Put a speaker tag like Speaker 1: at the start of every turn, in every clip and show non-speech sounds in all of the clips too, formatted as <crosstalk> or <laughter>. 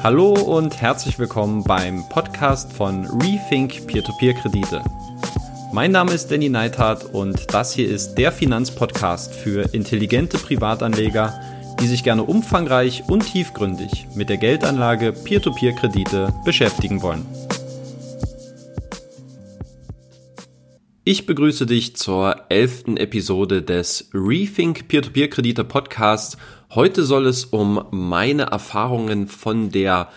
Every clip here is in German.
Speaker 1: Hallo und herzlich willkommen beim Podcast von Rethink Peer-to-Peer-Kredite. Mein Name ist Danny Neithardt und das hier ist der Finanzpodcast für intelligente Privatanleger, die sich gerne umfangreich und tiefgründig mit der Geldanlage Peer-to-Peer-Kredite beschäftigen wollen. Ich begrüße dich zur elften Episode des Rethink Peer-to-Peer-Kredite Podcasts. Heute soll es um meine Erfahrungen von der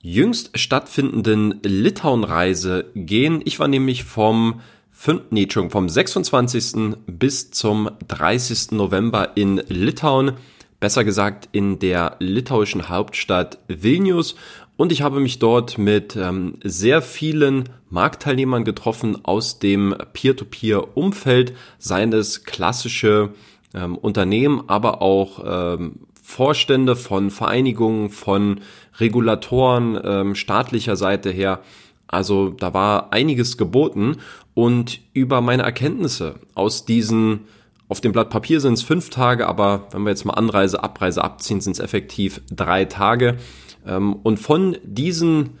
Speaker 1: jüngst stattfindenden Litauen-Reise gehen. Ich war nämlich vom 5, nee, vom 26. bis zum 30. November in Litauen besser gesagt in der litauischen Hauptstadt Vilnius. Und ich habe mich dort mit ähm, sehr vielen Marktteilnehmern getroffen aus dem Peer-to-Peer-Umfeld, seien es klassische ähm, Unternehmen, aber auch ähm, Vorstände von Vereinigungen, von Regulatoren ähm, staatlicher Seite her. Also da war einiges geboten und über meine Erkenntnisse aus diesen auf dem Blatt Papier sind es fünf Tage, aber wenn wir jetzt mal Anreise, Abreise abziehen, sind es effektiv drei Tage. Ähm, und von diesen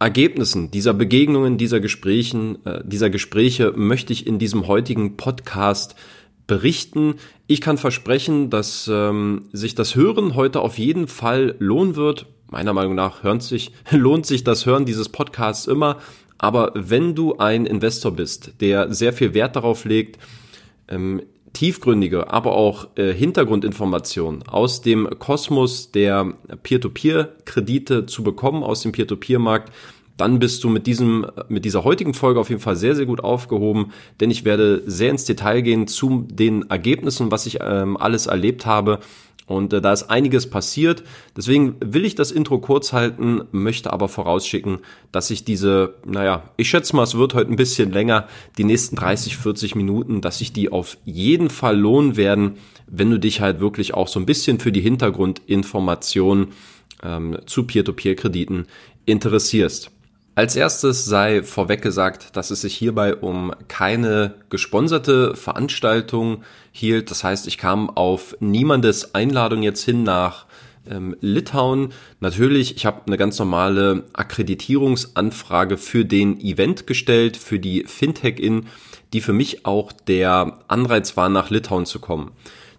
Speaker 1: Ergebnissen dieser Begegnungen, dieser Gesprächen, äh, dieser Gespräche möchte ich in diesem heutigen Podcast berichten. Ich kann versprechen, dass ähm, sich das Hören heute auf jeden Fall lohnen wird. Meiner Meinung nach sich, <laughs> lohnt sich das Hören dieses Podcasts immer. Aber wenn du ein Investor bist, der sehr viel Wert darauf legt, ähm, tiefgründige, aber auch äh, Hintergrundinformationen aus dem Kosmos der Peer-to-Peer-Kredite zu bekommen, aus dem Peer-to-Peer-Markt, dann bist du mit diesem, mit dieser heutigen Folge auf jeden Fall sehr, sehr gut aufgehoben, denn ich werde sehr ins Detail gehen zu den Ergebnissen, was ich ähm, alles erlebt habe und äh, da ist einiges passiert. Deswegen will ich das Intro kurz halten, möchte aber vorausschicken, dass ich diese, naja, ich schätze mal, es wird heute ein bisschen länger, die nächsten 30, 40 Minuten, dass sich die auf jeden Fall lohnen werden, wenn du dich halt wirklich auch so ein bisschen für die Hintergrundinformationen ähm, zu Peer-to-Peer-Krediten interessierst. Als erstes sei vorweg gesagt, dass es sich hierbei um keine gesponserte Veranstaltung hielt. Das heißt, ich kam auf niemandes Einladung jetzt hin nach ähm, Litauen. Natürlich, ich habe eine ganz normale Akkreditierungsanfrage für den Event gestellt, für die Fintech-In, die für mich auch der Anreiz war, nach Litauen zu kommen.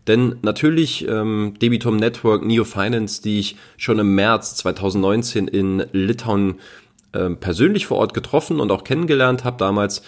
Speaker 1: Denn natürlich ähm, Debitum Network, Neo Finance, die ich schon im März 2019 in Litauen persönlich vor Ort getroffen und auch kennengelernt habe damals.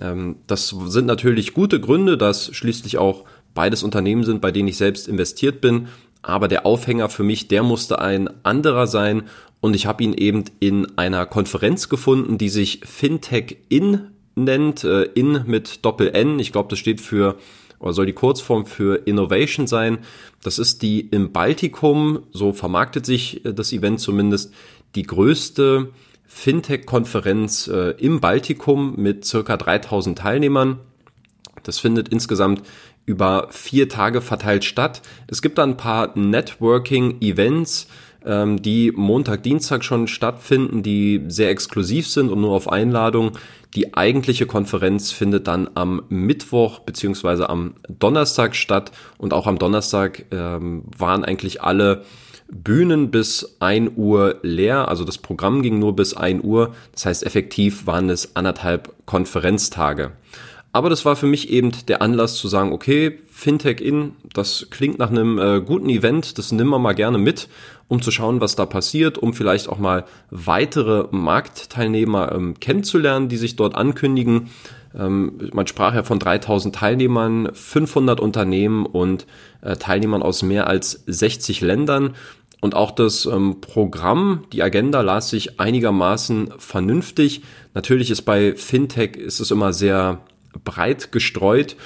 Speaker 1: Ähm, das sind natürlich gute Gründe, dass schließlich auch beides Unternehmen sind, bei denen ich selbst investiert bin. Aber der Aufhänger für mich, der musste ein anderer sein. Und ich habe ihn eben in einer Konferenz gefunden, die sich Fintech In nennt. Äh, in mit Doppel N. Ich glaube, das steht für oder soll die Kurzform für Innovation sein. Das ist die im Baltikum, so vermarktet sich äh, das Event zumindest, die größte Fintech-Konferenz äh, im Baltikum mit circa 3000 Teilnehmern. Das findet insgesamt über vier Tage verteilt statt. Es gibt da ein paar Networking-Events, ähm, die Montag, Dienstag schon stattfinden, die sehr exklusiv sind und nur auf Einladung. Die eigentliche Konferenz findet dann am Mittwoch beziehungsweise am Donnerstag statt. Und auch am Donnerstag ähm, waren eigentlich alle Bühnen bis 1 Uhr leer, also das Programm ging nur bis 1 Uhr, das heißt effektiv waren es anderthalb Konferenztage. Aber das war für mich eben der Anlass zu sagen, okay, Fintech in, das klingt nach einem äh, guten Event, das nehmen wir mal gerne mit, um zu schauen, was da passiert, um vielleicht auch mal weitere Marktteilnehmer ähm, kennenzulernen, die sich dort ankündigen. Ähm, man sprach ja von 3000 Teilnehmern, 500 Unternehmen und äh, Teilnehmern aus mehr als 60 Ländern. Und auch das ähm, Programm, die Agenda las sich einigermaßen vernünftig. Natürlich ist bei Fintech ist es immer sehr breit gestreut.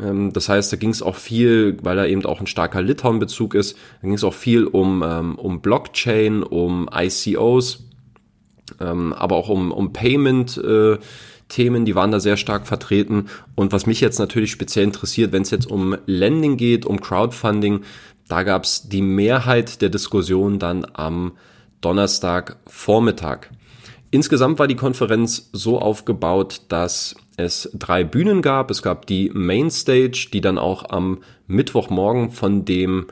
Speaker 1: Ähm, das heißt, da ging es auch viel, weil da eben auch ein starker Litauen-Bezug ist, da ging es auch viel um, ähm, um Blockchain, um ICOs, ähm, aber auch um, um Payment. Äh, Themen, die waren da sehr stark vertreten. Und was mich jetzt natürlich speziell interessiert, wenn es jetzt um Lending geht, um Crowdfunding, da gab es die Mehrheit der Diskussion dann am Donnerstagvormittag. Insgesamt war die Konferenz so aufgebaut, dass es drei Bühnen gab. Es gab die Mainstage, die dann auch am Mittwochmorgen von dem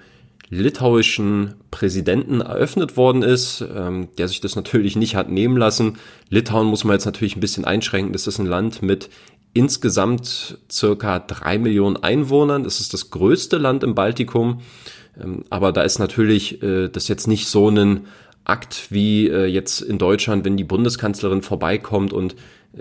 Speaker 1: litauischen Präsidenten eröffnet worden ist, ähm, der sich das natürlich nicht hat nehmen lassen. Litauen muss man jetzt natürlich ein bisschen einschränken. Das ist ein Land mit insgesamt circa drei Millionen Einwohnern. Das ist das größte Land im Baltikum. Ähm, aber da ist natürlich äh, das jetzt nicht so ein Akt wie äh, jetzt in Deutschland, wenn die Bundeskanzlerin vorbeikommt und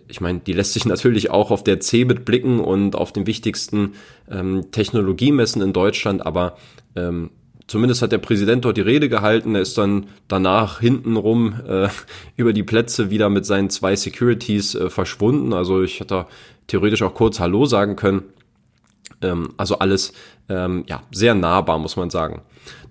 Speaker 1: ich meine, die lässt sich <laughs> natürlich auch auf der CeBIT blicken und auf den wichtigsten ähm, Technologiemessen in Deutschland, aber ähm, zumindest hat der Präsident dort die Rede gehalten. Er ist dann danach hintenrum äh, <laughs> über die Plätze wieder mit seinen zwei Securities äh, verschwunden. Also ich hätte theoretisch auch kurz Hallo sagen können. Ähm, also alles ähm, ja sehr nahbar, muss man sagen.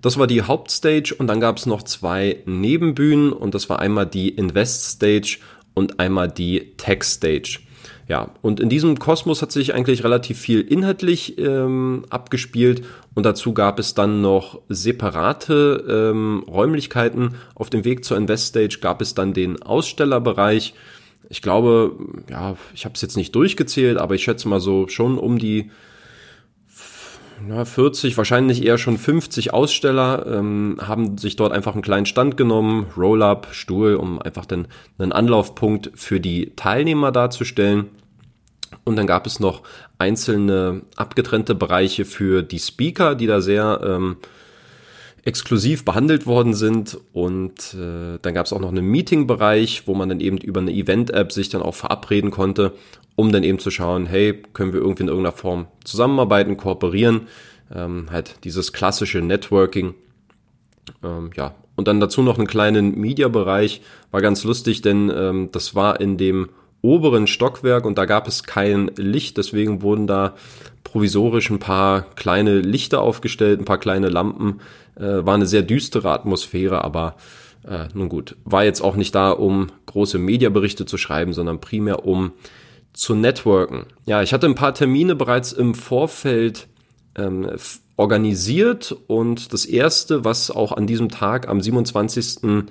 Speaker 1: Das war die Hauptstage und dann gab es noch zwei Nebenbühnen und das war einmal die Invest Stage und einmal die Tech Stage. Ja, und in diesem Kosmos hat sich eigentlich relativ viel inhaltlich ähm, abgespielt und dazu gab es dann noch separate ähm, Räumlichkeiten. Auf dem Weg zur Invest Stage gab es dann den Ausstellerbereich. Ich glaube, ja, ich habe es jetzt nicht durchgezählt, aber ich schätze mal so schon um die ja, 40, wahrscheinlich eher schon 50 Aussteller ähm, haben sich dort einfach einen kleinen Stand genommen, Roll-up, Stuhl, um einfach den, einen Anlaufpunkt für die Teilnehmer darzustellen. Und dann gab es noch einzelne abgetrennte Bereiche für die Speaker, die da sehr ähm, exklusiv behandelt worden sind. Und äh, dann gab es auch noch einen Meeting-Bereich, wo man dann eben über eine Event-App sich dann auch verabreden konnte um dann eben zu schauen, hey, können wir irgendwie in irgendeiner Form zusammenarbeiten, kooperieren, ähm, halt dieses klassische Networking. Ähm, ja, und dann dazu noch einen kleinen Media-Bereich, war ganz lustig, denn ähm, das war in dem oberen Stockwerk und da gab es kein Licht, deswegen wurden da provisorisch ein paar kleine Lichter aufgestellt, ein paar kleine Lampen. Äh, war eine sehr düstere Atmosphäre, aber äh, nun gut, war jetzt auch nicht da, um große Mediaberichte zu schreiben, sondern primär um zu networken. Ja, ich hatte ein paar Termine bereits im Vorfeld ähm, organisiert und das erste, was auch an diesem Tag am 27.11.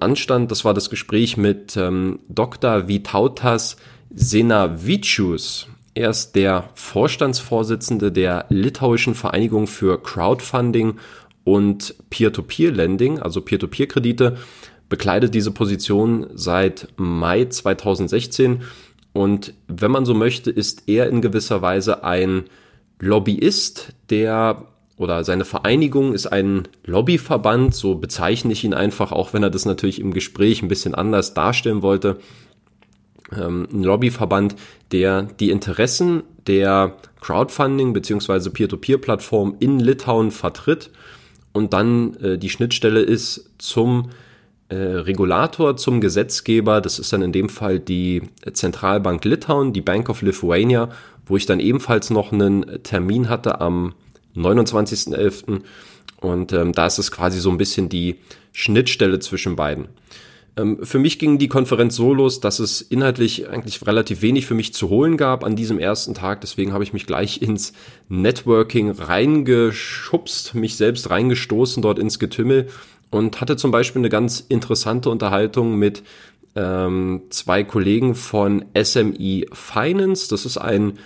Speaker 1: anstand, das war das Gespräch mit ähm, Dr. Vitautas Senavicius. Er ist der Vorstandsvorsitzende der litauischen Vereinigung für Crowdfunding und Peer-to-Peer-Lending, also Peer-to-Peer-Kredite, bekleidet diese Position seit Mai 2016 und wenn man so möchte, ist er in gewisser Weise ein Lobbyist, der oder seine Vereinigung ist ein Lobbyverband, so bezeichne ich ihn einfach, auch wenn er das natürlich im Gespräch ein bisschen anders darstellen wollte. Ähm, ein Lobbyverband, der die Interessen der Crowdfunding bzw. Peer-to-Peer-Plattform in Litauen vertritt und dann äh, die Schnittstelle ist zum äh, Regulator zum Gesetzgeber. Das ist dann in dem Fall die Zentralbank Litauen, die Bank of Lithuania, wo ich dann ebenfalls noch einen Termin hatte am 29.11. Und ähm, da ist es quasi so ein bisschen die Schnittstelle zwischen beiden. Ähm, für mich ging die Konferenz so los, dass es inhaltlich eigentlich relativ wenig für mich zu holen gab an diesem ersten Tag. Deswegen habe ich mich gleich ins Networking reingeschubst, mich selbst reingestoßen dort ins Getümmel und hatte zum Beispiel eine ganz interessante Unterhaltung mit ähm, zwei Kollegen von SME Finance. Das ist ein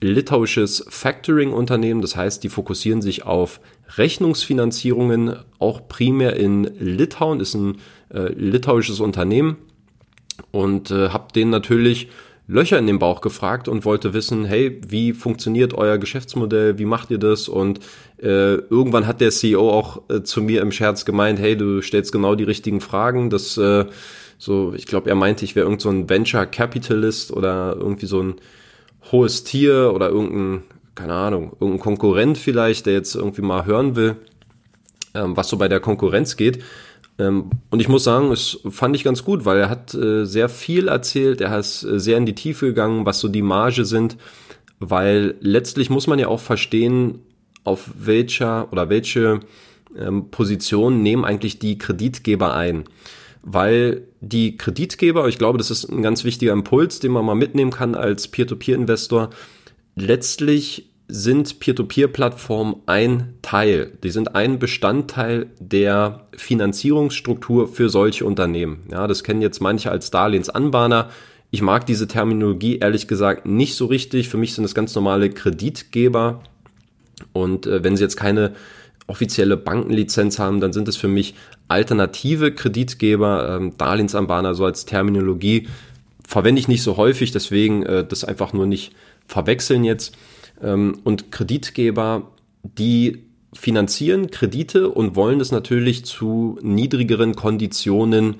Speaker 1: litauisches Factoring-Unternehmen. Das heißt, die fokussieren sich auf Rechnungsfinanzierungen, auch primär in Litauen, ist ein äh, litauisches Unternehmen. Und äh, habe denen natürlich Löcher in den Bauch gefragt und wollte wissen, hey, wie funktioniert euer Geschäftsmodell, wie macht ihr das? Und äh, irgendwann hat der CEO auch äh, zu mir im Scherz gemeint, hey, du stellst genau die richtigen Fragen. Das äh, so, ich glaube, er meinte, ich wäre irgend so ein Venture Capitalist oder irgendwie so ein hohes Tier oder irgendein, keine Ahnung, irgendein Konkurrent vielleicht, der jetzt irgendwie mal hören will, ähm, was so bei der Konkurrenz geht. Ähm, und ich muss sagen, es fand ich ganz gut, weil er hat äh, sehr viel erzählt, er ist äh, sehr in die Tiefe gegangen, was so die Marge sind, weil letztlich muss man ja auch verstehen, auf welcher oder welche ähm, Position nehmen eigentlich die Kreditgeber ein. Weil die Kreditgeber, ich glaube, das ist ein ganz wichtiger Impuls, den man mal mitnehmen kann als Peer-to-Peer-Investor, letztlich sind Peer-to-Peer-Plattformen ein Teil. Die sind ein Bestandteil der Finanzierungsstruktur für solche Unternehmen. Ja, das kennen jetzt manche als Darlehensanbahner. Ich mag diese Terminologie ehrlich gesagt nicht so richtig. Für mich sind es ganz normale Kreditgeber. Und äh, wenn sie jetzt keine offizielle Bankenlizenz haben, dann sind es für mich alternative Kreditgeber, ähm, Darlehensanbahner, so als Terminologie, verwende ich nicht so häufig, deswegen äh, das einfach nur nicht verwechseln jetzt. Ähm, und Kreditgeber, die finanzieren Kredite und wollen es natürlich zu niedrigeren Konditionen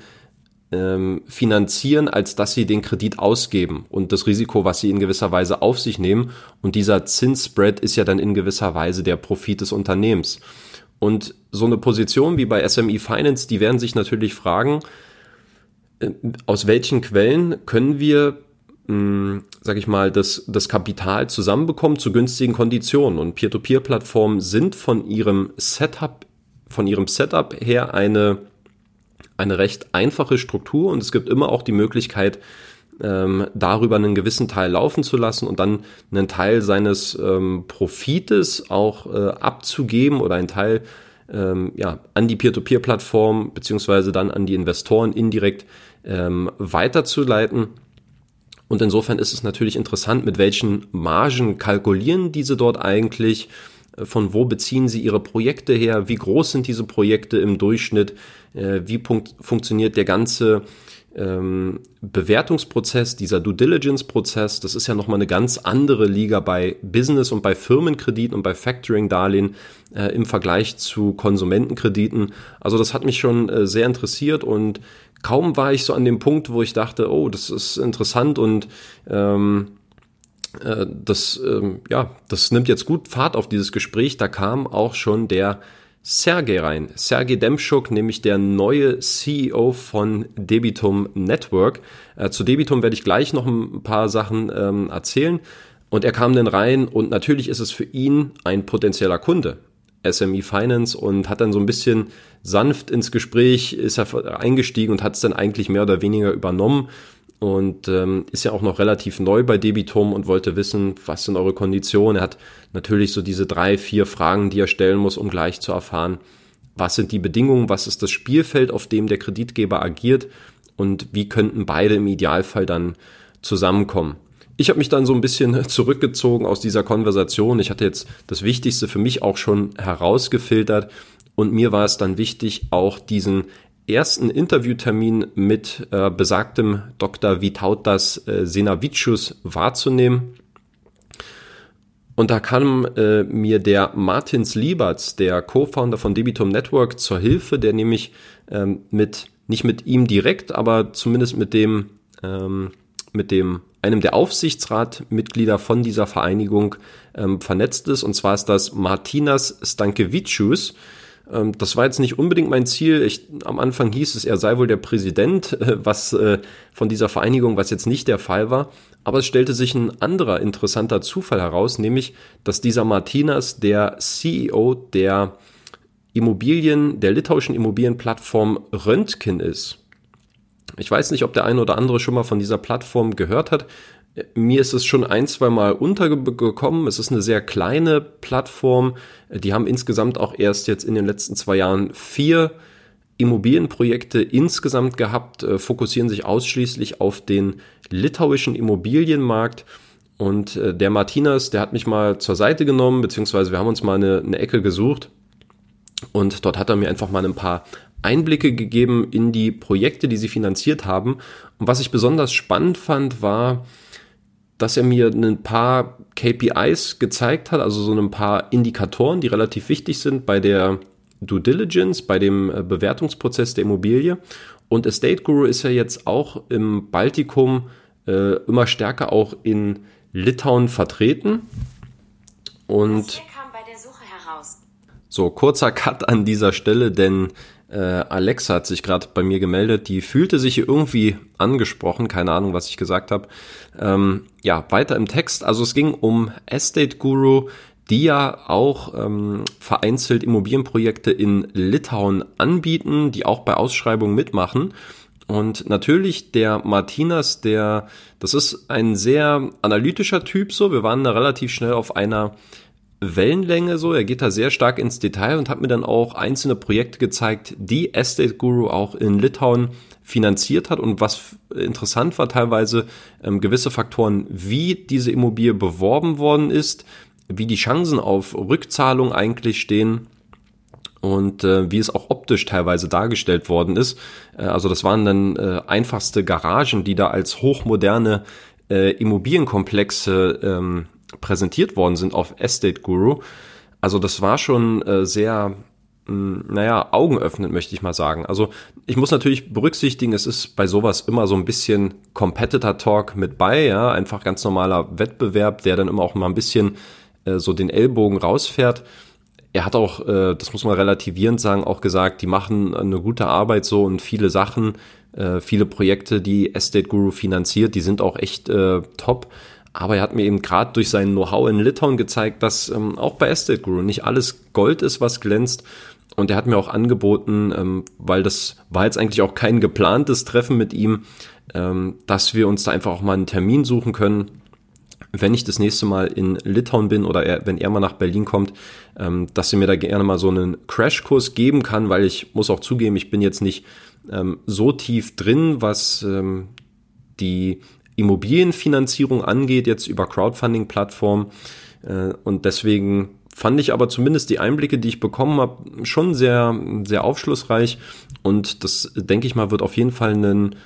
Speaker 1: ähm, finanzieren, als dass sie den Kredit ausgeben und das Risiko, was sie in gewisser Weise auf sich nehmen. Und dieser Zinsspread ist ja dann in gewisser Weise der Profit des Unternehmens. Und so eine Position wie bei SME Finance, die werden sich natürlich fragen, äh, aus welchen Quellen können wir mh, sag ich mal, das, das Kapital zusammenbekommen zu günstigen Konditionen. Und Peer-to-Peer-Plattformen sind von ihrem Setup, von ihrem Setup her eine, eine recht einfache Struktur und es gibt immer auch die Möglichkeit, ähm, darüber einen gewissen Teil laufen zu lassen und dann einen Teil seines ähm, Profites auch äh, abzugeben oder einen Teil ähm, ja, an die Peer-to-Peer-Plattform beziehungsweise dann an die Investoren indirekt ähm, weiterzuleiten. Und insofern ist es natürlich interessant, mit welchen Margen kalkulieren diese dort eigentlich, äh, von wo beziehen sie ihre Projekte her, wie groß sind diese Projekte im Durchschnitt, äh, wie funktioniert der ganze ähm, Bewertungsprozess, dieser Due Diligence-Prozess, das ist ja nochmal eine ganz andere Liga bei Business und bei Firmenkrediten und bei Factoring-Darlehen äh, im Vergleich zu Konsumentenkrediten. Also das hat mich schon äh, sehr interessiert und kaum war ich so an dem Punkt, wo ich dachte, oh, das ist interessant und ähm, äh, das, ähm, ja, das nimmt jetzt gut Fahrt auf dieses Gespräch. Da kam auch schon der Sergey rein. Sergey Demschuk, nämlich der neue CEO von Debitum Network. Äh, zu Debitum werde ich gleich noch ein paar Sachen ähm, erzählen. Und er kam dann rein und natürlich ist es für ihn ein potenzieller Kunde. SME Finance und hat dann so ein bisschen sanft ins Gespräch, ist er eingestiegen und hat es dann eigentlich mehr oder weniger übernommen und ähm, ist ja auch noch relativ neu bei Debitum und wollte wissen, was sind eure Konditionen. Er hat natürlich so diese drei, vier Fragen, die er stellen muss, um gleich zu erfahren, was sind die Bedingungen, was ist das Spielfeld, auf dem der Kreditgeber agiert und wie könnten beide im Idealfall dann zusammenkommen. Ich habe mich dann so ein bisschen zurückgezogen aus dieser Konversation. Ich hatte jetzt das Wichtigste für mich auch schon herausgefiltert und mir war es dann wichtig, auch diesen ersten Interviewtermin mit äh, besagtem Dr. Vitautas äh, Senavicius wahrzunehmen. Und da kam äh, mir der Martins Lieberts, der Co-Founder von Debitum Network, zur Hilfe, der nämlich ähm, mit, nicht mit ihm direkt, aber zumindest mit dem, ähm, mit dem einem der Aufsichtsratmitglieder von dieser Vereinigung ähm, vernetzt ist. Und zwar ist das Martinas Stankevicius. Ähm, das war jetzt nicht unbedingt mein Ziel. Ich, am Anfang hieß es, er sei wohl der Präsident äh, <laughs> was, äh, von dieser Vereinigung, was jetzt nicht der Fall war. Aber es stellte sich ein anderer interessanter Zufall heraus, nämlich, dass dieser Martinas der CEO der Immobilien, der litauischen Immobilienplattform Röntgen ist. Ich weiß nicht, ob der eine oder andere schon mal von dieser Plattform gehört hat. Mir ist es schon ein, zwei Mal untergekommen. Es ist eine sehr kleine Plattform. Die haben insgesamt auch erst jetzt in den letzten zwei Jahren vier Immobilienprojekte insgesamt gehabt, äh, fokussieren sich ausschließlich auf den litauischen Immobilienmarkt. Und äh, der Martinas, der hat mich mal zur Seite genommen, beziehungsweise wir haben uns mal eine, eine Ecke gesucht. Und dort hat er mir einfach mal ein paar Einblicke gegeben in die Projekte, die sie finanziert haben. Und was ich besonders spannend fand, war, dass er mir ein paar KPIs gezeigt hat, also so ein paar Indikatoren, die relativ wichtig sind bei der Due Diligence, bei dem äh, Bewertungsprozess der Immobilie. Und Estate Guru ist ja jetzt auch im Baltikum äh, immer stärker auch in Litauen vertreten. Und so, kurzer Cut an dieser Stelle, denn äh, Alexa hat sich gerade bei mir gemeldet. Die fühlte sich irgendwie angesprochen. Keine Ahnung, was ich gesagt habe. Ähm, ja, weiter im Text. Also es ging um Estate Guru, die ja auch ähm, vereinzelt Immobilienprojekte in Litauen anbieten, die auch bei Ausschreibungen mitmachen. Und natürlich der Martinas, der, das ist ein sehr analytischer Typ so. Wir waren da relativ schnell auf einer Wellenlänge so. Er geht da sehr stark ins Detail und hat mir dann auch einzelne Projekte gezeigt, die Estate Guru auch in Litauen finanziert hat und was interessant war teilweise ähm, gewisse Faktoren, wie diese Immobilie beworben worden ist, wie die Chancen auf Rückzahlung eigentlich stehen und äh, wie es auch optisch teilweise dargestellt worden ist. Äh, also das waren dann äh, einfachste Garagen, die da als hochmoderne äh, Immobilienkomplexe ähm, präsentiert worden sind auf Estate Guru. Also das war schon äh, sehr, mh, hm, naja, augenöffnend, möchte ich mal sagen. Also ich muss natürlich berücksichtigen, es ist bei sowas immer so ein bisschen Competitor Talk mit bei, ja, einfach ganz normaler Wettbewerb, der dann immer auch mal ein bisschen äh, so den Ellbogen rausfährt er hat auch, äh, das muss man relativierend sagen, auch gesagt, die machen eine gute Arbeit so und viele Sachen, äh, viele Projekte, die Estate Guru finanziert, die sind auch echt äh, top. Aber er hat mir eben gerade durch sein Know-how in Litauen gezeigt, dass ähm, auch bei Estate Guru nicht alles Gold ist, was glänzt. Und er hat mir auch angeboten, ähm, weil das war jetzt eigentlich auch kein geplantes Treffen mit ihm, ähm, dass wir uns da einfach auch mal einen Termin suchen können wenn ich das nächste Mal in Litauen bin oder er, wenn er mal nach Berlin kommt, ähm, dass er mir da gerne mal so einen Crashkurs geben kann, weil ich muss auch zugeben, ich bin jetzt nicht ähm, so tief drin, was ähm, die Immobilienfinanzierung angeht, jetzt über Crowdfunding-Plattformen. Äh, und deswegen fand ich aber zumindest die Einblicke, die ich bekommen habe, schon sehr, sehr aufschlussreich. Und das, denke ich mal, wird auf jeden Fall einen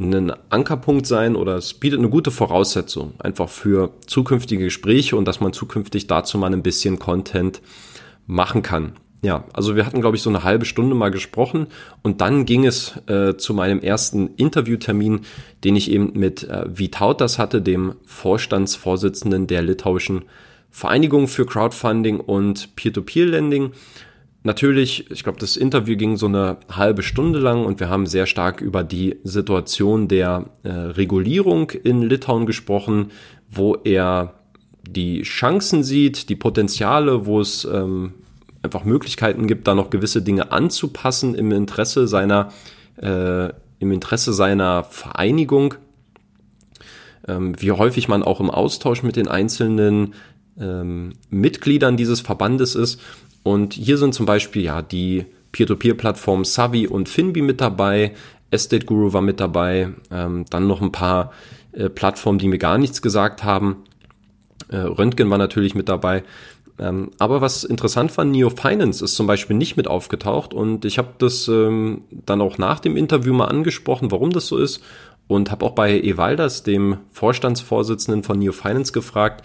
Speaker 1: ein Ankerpunkt sein oder es bietet eine gute Voraussetzung einfach für zukünftige Gespräche und dass man zukünftig dazu mal ein bisschen Content machen kann. Ja, also wir hatten, glaube ich, so eine halbe Stunde mal gesprochen und dann ging es äh, zu meinem ersten Interviewtermin, den ich eben mit äh, Vitautas hatte, dem Vorstandsvorsitzenden der litauischen Vereinigung für Crowdfunding und Peer-to-Peer-Lending. Natürlich, ich glaube, das Interview ging so eine halbe Stunde lang und wir haben sehr stark über die Situation der äh, Regulierung in Litauen gesprochen, wo er die Chancen sieht, die Potenziale, wo es ähm, einfach Möglichkeiten gibt, da noch gewisse Dinge anzupassen im Interesse seiner, äh, im Interesse seiner Vereinigung. Ähm, wie häufig man auch im Austausch mit den einzelnen ähm, Mitgliedern dieses Verbandes ist und hier sind zum Beispiel ja die Peer-to-Peer-Plattformen Savi und Finbi mit dabei, Estate Guru war mit dabei, ähm, dann noch ein paar äh, Plattformen, die mir gar nichts gesagt haben. Äh, Röntgen war natürlich mit dabei. Ähm, aber was interessant war, Neo Finance ist zum Beispiel nicht mit aufgetaucht und ich habe das ähm, dann auch nach dem Interview mal angesprochen, warum das so ist und habe auch bei Evaldas, dem Vorstandsvorsitzenden von Neo Finance, gefragt,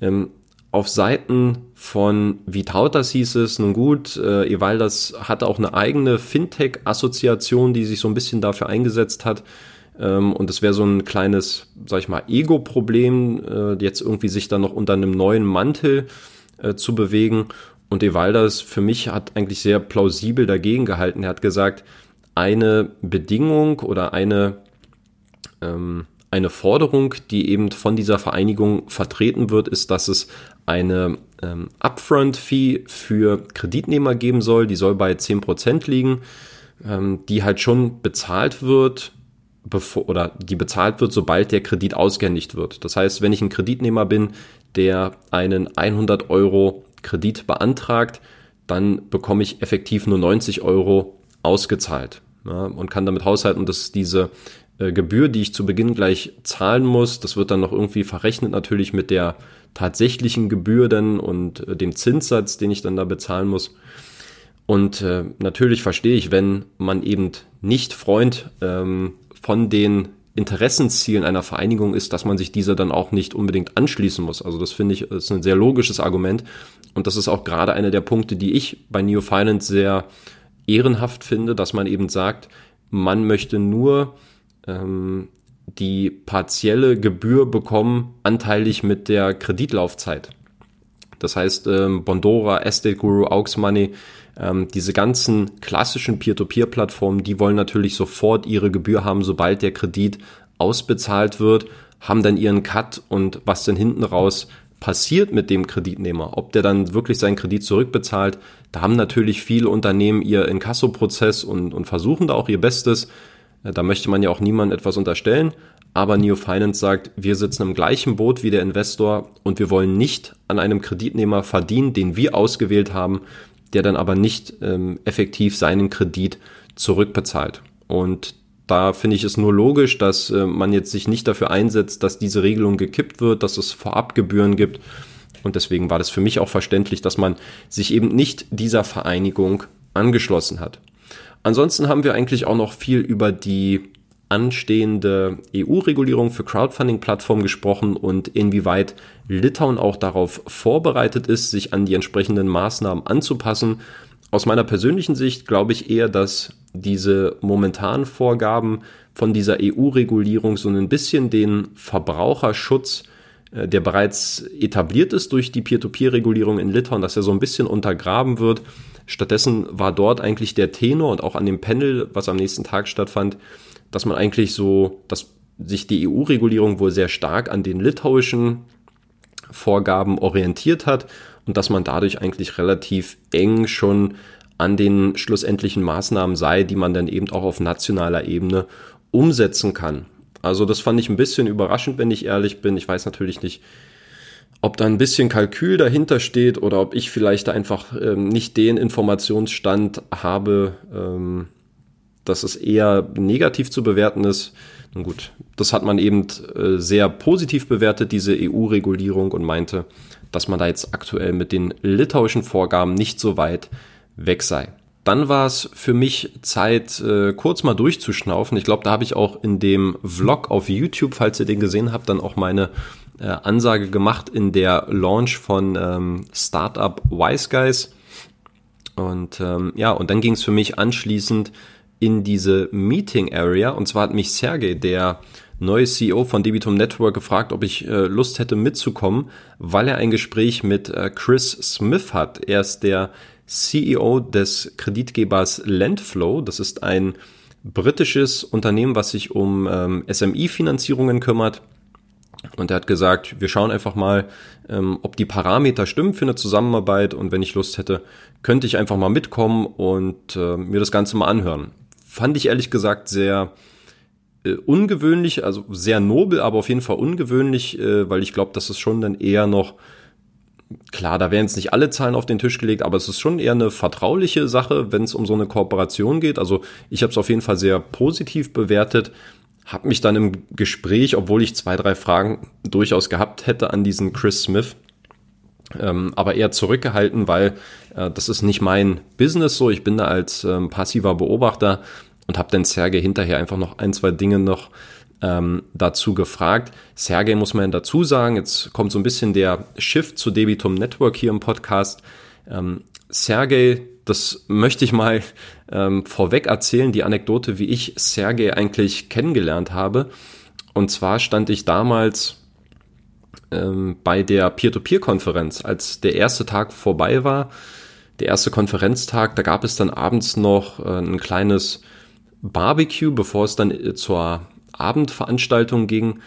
Speaker 1: ähm, auf Seiten von Vitautas hieß es, nun gut, äh, Evaldas hatte auch eine eigene Fintech-Assoziation, die sich so ein bisschen dafür eingesetzt hat. Ähm, und es wäre so ein kleines, sag ich mal, Ego-Problem, äh, jetzt irgendwie sich dann noch unter einem neuen Mantel äh, zu bewegen. Und Evaldas für mich hat eigentlich sehr plausibel dagegen gehalten. Er hat gesagt, eine Bedingung oder eine, ähm, eine Forderung, die eben von dieser Vereinigung vertreten wird, ist, dass es eine ähm, Upfront-Fee für Kreditnehmer geben soll. Die soll bei 10% liegen, ähm, die halt schon bezahlt wird, bevor, oder die bezahlt wird, sobald der Kredit ausgehändigt wird. Das heißt, wenn ich ein Kreditnehmer bin, der einen 100 Euro Kredit beantragt, dann bekomme ich effektiv nur 90 Euro ausgezahlt ja, und kann damit haushalten, dass diese äh, Gebühr, die ich zu Beginn gleich zahlen muss, das wird dann noch irgendwie verrechnet natürlich mit der tatsächlichen Gebühr dann und äh, dem Zinssatz, den ich dann da bezahlen muss. Und äh, natürlich verstehe ich, wenn man eben nicht Freund ähm, von den Interessenszielen einer Vereinigung ist, dass man sich dieser dann auch nicht unbedingt anschließen muss. Also das finde ich ist ein sehr logisches Argument. Und das ist auch gerade einer der Punkte, die ich bei Neo Finance sehr ehrenhaft finde, dass man eben sagt, man möchte nur ähm, die partielle Gebühr bekommen, anteilig mit der Kreditlaufzeit. Das heißt, ähm, Bondora, Estate Guru, Aux Money, ähm, diese ganzen klassischen Peer-to-Peer-Plattformen, die wollen natürlich sofort ihre Gebühr haben, sobald der Kredit ausbezahlt wird, haben dann ihren Cut und was dann hinten raus passiert mit dem Kreditnehmer, ob der dann wirklich seinen Kredit zurückbezahlt, da haben natürlich viele Unternehmen ihr Inkasso-Prozess und, und versuchen da auch ihr Bestes. Da möchte man ja auch niemandem etwas unterstellen. Aber Neo Finance sagt, wir sitzen im gleichen Boot wie der Investor und wir wollen nicht an einem Kreditnehmer verdienen, den wir ausgewählt haben, der dann aber nicht ähm, effektiv seinen Kredit zurückbezahlt. Und da finde ich es nur logisch, dass äh, man jetzt sich nicht dafür einsetzt, dass diese Regelung gekippt wird, dass es Vorabgebühren gibt. Und deswegen war das für mich auch verständlich, dass man sich eben nicht dieser Vereinigung angeschlossen hat. Ansonsten haben wir eigentlich auch noch viel über die anstehende EU-Regulierung für Crowdfunding-Plattformen gesprochen und inwieweit Litauen auch darauf vorbereitet ist, sich an die entsprechenden Maßnahmen anzupassen. Aus meiner persönlichen Sicht glaube ich eher, dass diese momentanen Vorgaben von dieser EU-Regulierung so ein bisschen den Verbraucherschutz, äh, der bereits etabliert ist durch die Peer-to-Peer-Regulierung in Litauen, dass er so ein bisschen untergraben wird. Stattdessen war dort eigentlich der Tenor und auch an dem Panel, was am nächsten Tag stattfand, dass man eigentlich so, dass sich die EU-Regulierung wohl sehr stark an den litauischen Vorgaben orientiert hat und dass man dadurch eigentlich relativ eng schon an den schlussendlichen Maßnahmen sei, die man dann eben auch auf nationaler Ebene umsetzen kann. Also das fand ich ein bisschen überraschend, wenn ich ehrlich bin. Ich weiß natürlich nicht, ob da ein bisschen Kalkül dahinter steht oder ob ich vielleicht einfach ähm, nicht den Informationsstand habe, ähm, dass es eher negativ zu bewerten ist. Nun gut, das hat man eben äh, sehr positiv bewertet, diese EU-Regulierung, und meinte, dass man da jetzt aktuell mit den litauischen Vorgaben nicht so weit weg sei. Dann war es für mich Zeit, äh, kurz mal durchzuschnaufen. Ich glaube, da habe ich auch in dem Vlog auf YouTube, falls ihr den gesehen habt, dann auch meine äh, Ansage gemacht in der Launch von ähm, Startup Wise Guys. Und ähm, ja, und dann ging es für mich anschließend in diese Meeting Area. Und zwar hat mich Sergey, der neue CEO von Debitum Network, gefragt, ob ich äh, Lust hätte mitzukommen, weil er ein Gespräch mit äh, Chris Smith hat. Er ist der CEO des Kreditgebers Landflow. Das ist ein britisches Unternehmen, was sich um ähm, SMI-Finanzierungen kümmert. Und er hat gesagt, wir schauen einfach mal, ähm, ob die Parameter stimmen für eine Zusammenarbeit. Und wenn ich Lust hätte, könnte ich einfach mal mitkommen und äh, mir das Ganze mal anhören fand ich ehrlich gesagt sehr äh, ungewöhnlich, also sehr nobel, aber auf jeden Fall ungewöhnlich, äh, weil ich glaube, dass es schon dann eher noch Klar, da werden jetzt nicht alle Zahlen auf den Tisch gelegt, aber es ist schon eher eine vertrauliche Sache, wenn es um so eine Kooperation geht. Also ich habe es auf jeden Fall sehr positiv bewertet, habe mich dann im Gespräch, obwohl ich zwei, drei Fragen durchaus gehabt hätte an diesen Chris Smith, ähm, aber eher zurückgehalten, weil äh, das ist nicht mein Business so. Ich bin da als ähm, passiver Beobachter und habe dann Sergei hinterher einfach noch ein, zwei Dinge noch ähm, dazu gefragt. Sergei muss man dazu sagen, jetzt kommt so ein bisschen der Shift zu Debitum Network hier im Podcast. Ähm, Sergei, das möchte ich mal ähm, vorweg erzählen, die Anekdote, wie ich Sergei eigentlich kennengelernt habe. Und zwar stand ich damals ähm, bei der Peer-to-Peer-Konferenz, als der erste Tag vorbei war, der erste Konferenztag, da gab es dann abends noch äh, ein kleines Barbecue, bevor es dann äh, zur Abendveranstaltung ging.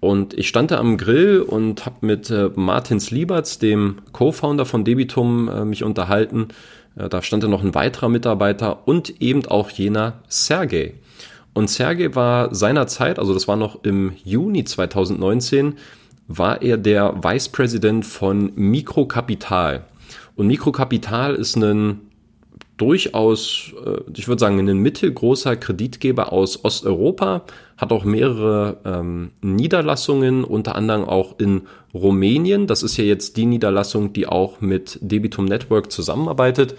Speaker 1: Und ich stand da am Grill und habe mit äh, Martins Lieberts, dem Co-Founder von Debitum, äh, mich unterhalten. Äh, da stand da noch ein weiterer Mitarbeiter und eben auch jener Sergey. Und Sergey war seinerzeit, also das war noch im Juni 2019, war er der Vice President von Mikrokapital. Und Mikrokapital ist ein durchaus, äh, ich würde sagen, ein mittelgroßer Kreditgeber aus Osteuropa, hat auch mehrere ähm, Niederlassungen, unter anderem auch in Rumänien. Das ist ja jetzt die Niederlassung, die auch mit Debitum Network zusammenarbeitet.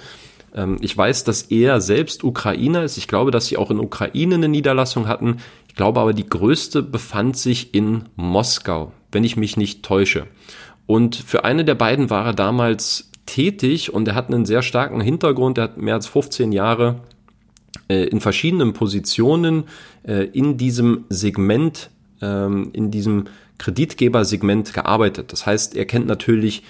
Speaker 1: Ähm, ich weiß, dass er selbst Ukrainer ist. Ich glaube, dass sie auch in Ukraine eine Niederlassung hatten. Ich glaube aber, die größte befand sich in Moskau wenn ich mich nicht täusche. Und für eine der beiden war er damals tätig und er hat einen sehr starken Hintergrund. Er hat mehr als 15 Jahre äh, in verschiedenen Positionen äh, in diesem Segment, ähm, in diesem Kreditgebersegment gearbeitet. Das heißt, er kennt natürlich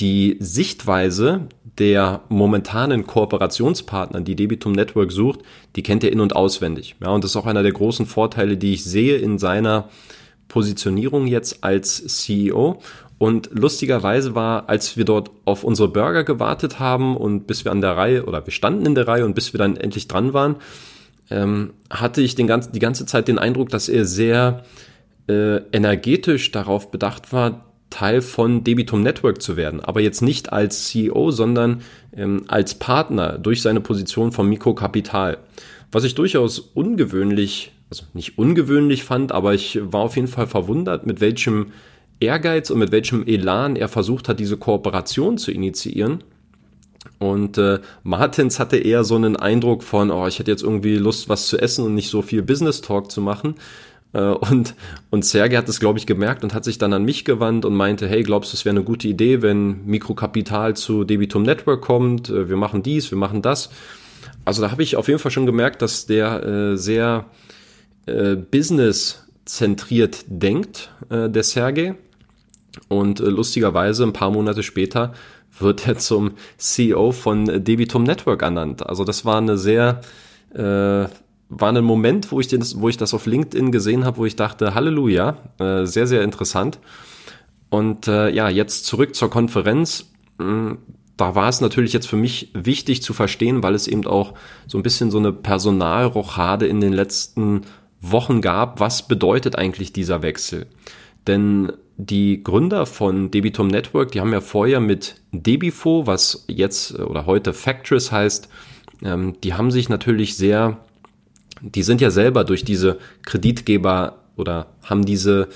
Speaker 1: die Sichtweise der momentanen Kooperationspartner, die Debitum Network sucht, die kennt er in- und auswendig. Ja, und das ist auch einer der großen Vorteile, die ich sehe in seiner Positionierung jetzt als CEO. Und lustigerweise war, als wir dort auf unsere Burger gewartet haben und bis wir an der Reihe oder wir standen in der Reihe und bis wir dann endlich dran waren, ähm, hatte ich den ganzen, die ganze Zeit den Eindruck, dass er sehr äh, energetisch darauf bedacht war, Teil von Debitum Network zu werden. Aber jetzt nicht als CEO, sondern ähm, als Partner durch seine Position vom Mikrokapital. Was ich durchaus ungewöhnlich also nicht ungewöhnlich fand, aber ich war auf jeden Fall verwundert, mit welchem Ehrgeiz und mit welchem Elan er versucht hat, diese Kooperation zu initiieren. Und äh, Martins hatte eher so einen Eindruck von, oh, ich hätte jetzt irgendwie Lust, was zu essen und nicht so viel Business Talk zu machen. Äh, und, und Sergei hat es, glaube ich, gemerkt und hat sich dann an mich gewandt und meinte, hey, glaubst du, es wäre eine gute Idee, wenn Mikrokapital zu Debitum Network kommt? Äh, wir machen dies, wir machen das. Also da habe ich auf jeden Fall schon gemerkt, dass der äh, sehr äh, business-zentriert denkt, äh, der Sergei. Und äh, lustigerweise ein paar Monate später wird er zum CEO von Debitum Network ernannt. Also das war eine sehr, äh, war ein Moment, wo ich, den, wo ich das auf LinkedIn gesehen habe, wo ich dachte, Halleluja, äh, sehr, sehr interessant. Und äh, ja, jetzt zurück zur Konferenz. Hm, da war es natürlich jetzt für mich wichtig zu verstehen, weil es eben auch so ein bisschen so eine Personalrochade in den letzten Wochen gab. Was bedeutet eigentlich dieser Wechsel? Denn die Gründer von Debitum Network, die haben ja vorher mit Debifo, was jetzt oder heute Factress heißt, ähm, die haben sich natürlich sehr, die sind ja selber durch diese Kreditgeber oder haben diese,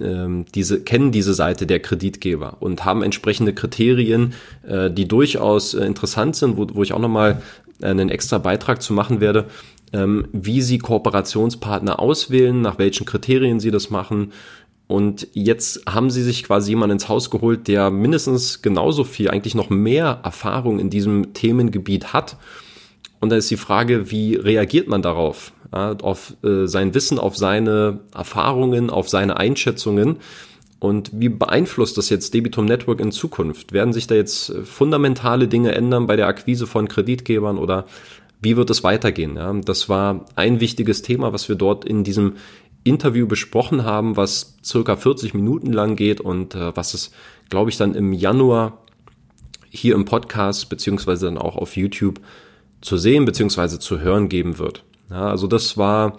Speaker 1: ähm, diese, kennen diese Seite der Kreditgeber und haben entsprechende Kriterien, äh, die durchaus äh, interessant sind, wo, wo ich auch nochmal einen extra Beitrag zu machen werde, ähm, wie sie Kooperationspartner auswählen, nach welchen Kriterien sie das machen, und jetzt haben sie sich quasi jemanden ins Haus geholt, der mindestens genauso viel, eigentlich noch mehr Erfahrung in diesem Themengebiet hat. Und da ist die Frage, wie reagiert man darauf? Ja, auf äh, sein Wissen, auf seine Erfahrungen, auf seine Einschätzungen. Und wie beeinflusst das jetzt Debitum Network in Zukunft? Werden sich da jetzt fundamentale Dinge ändern bei der Akquise von Kreditgebern oder wie wird es weitergehen? Ja, das war ein wichtiges Thema, was wir dort in diesem Interview besprochen haben, was circa 40 Minuten lang geht und äh, was es, glaube ich, dann im Januar hier im Podcast beziehungsweise dann auch auf YouTube zu sehen beziehungsweise zu hören geben wird. Ja, also das war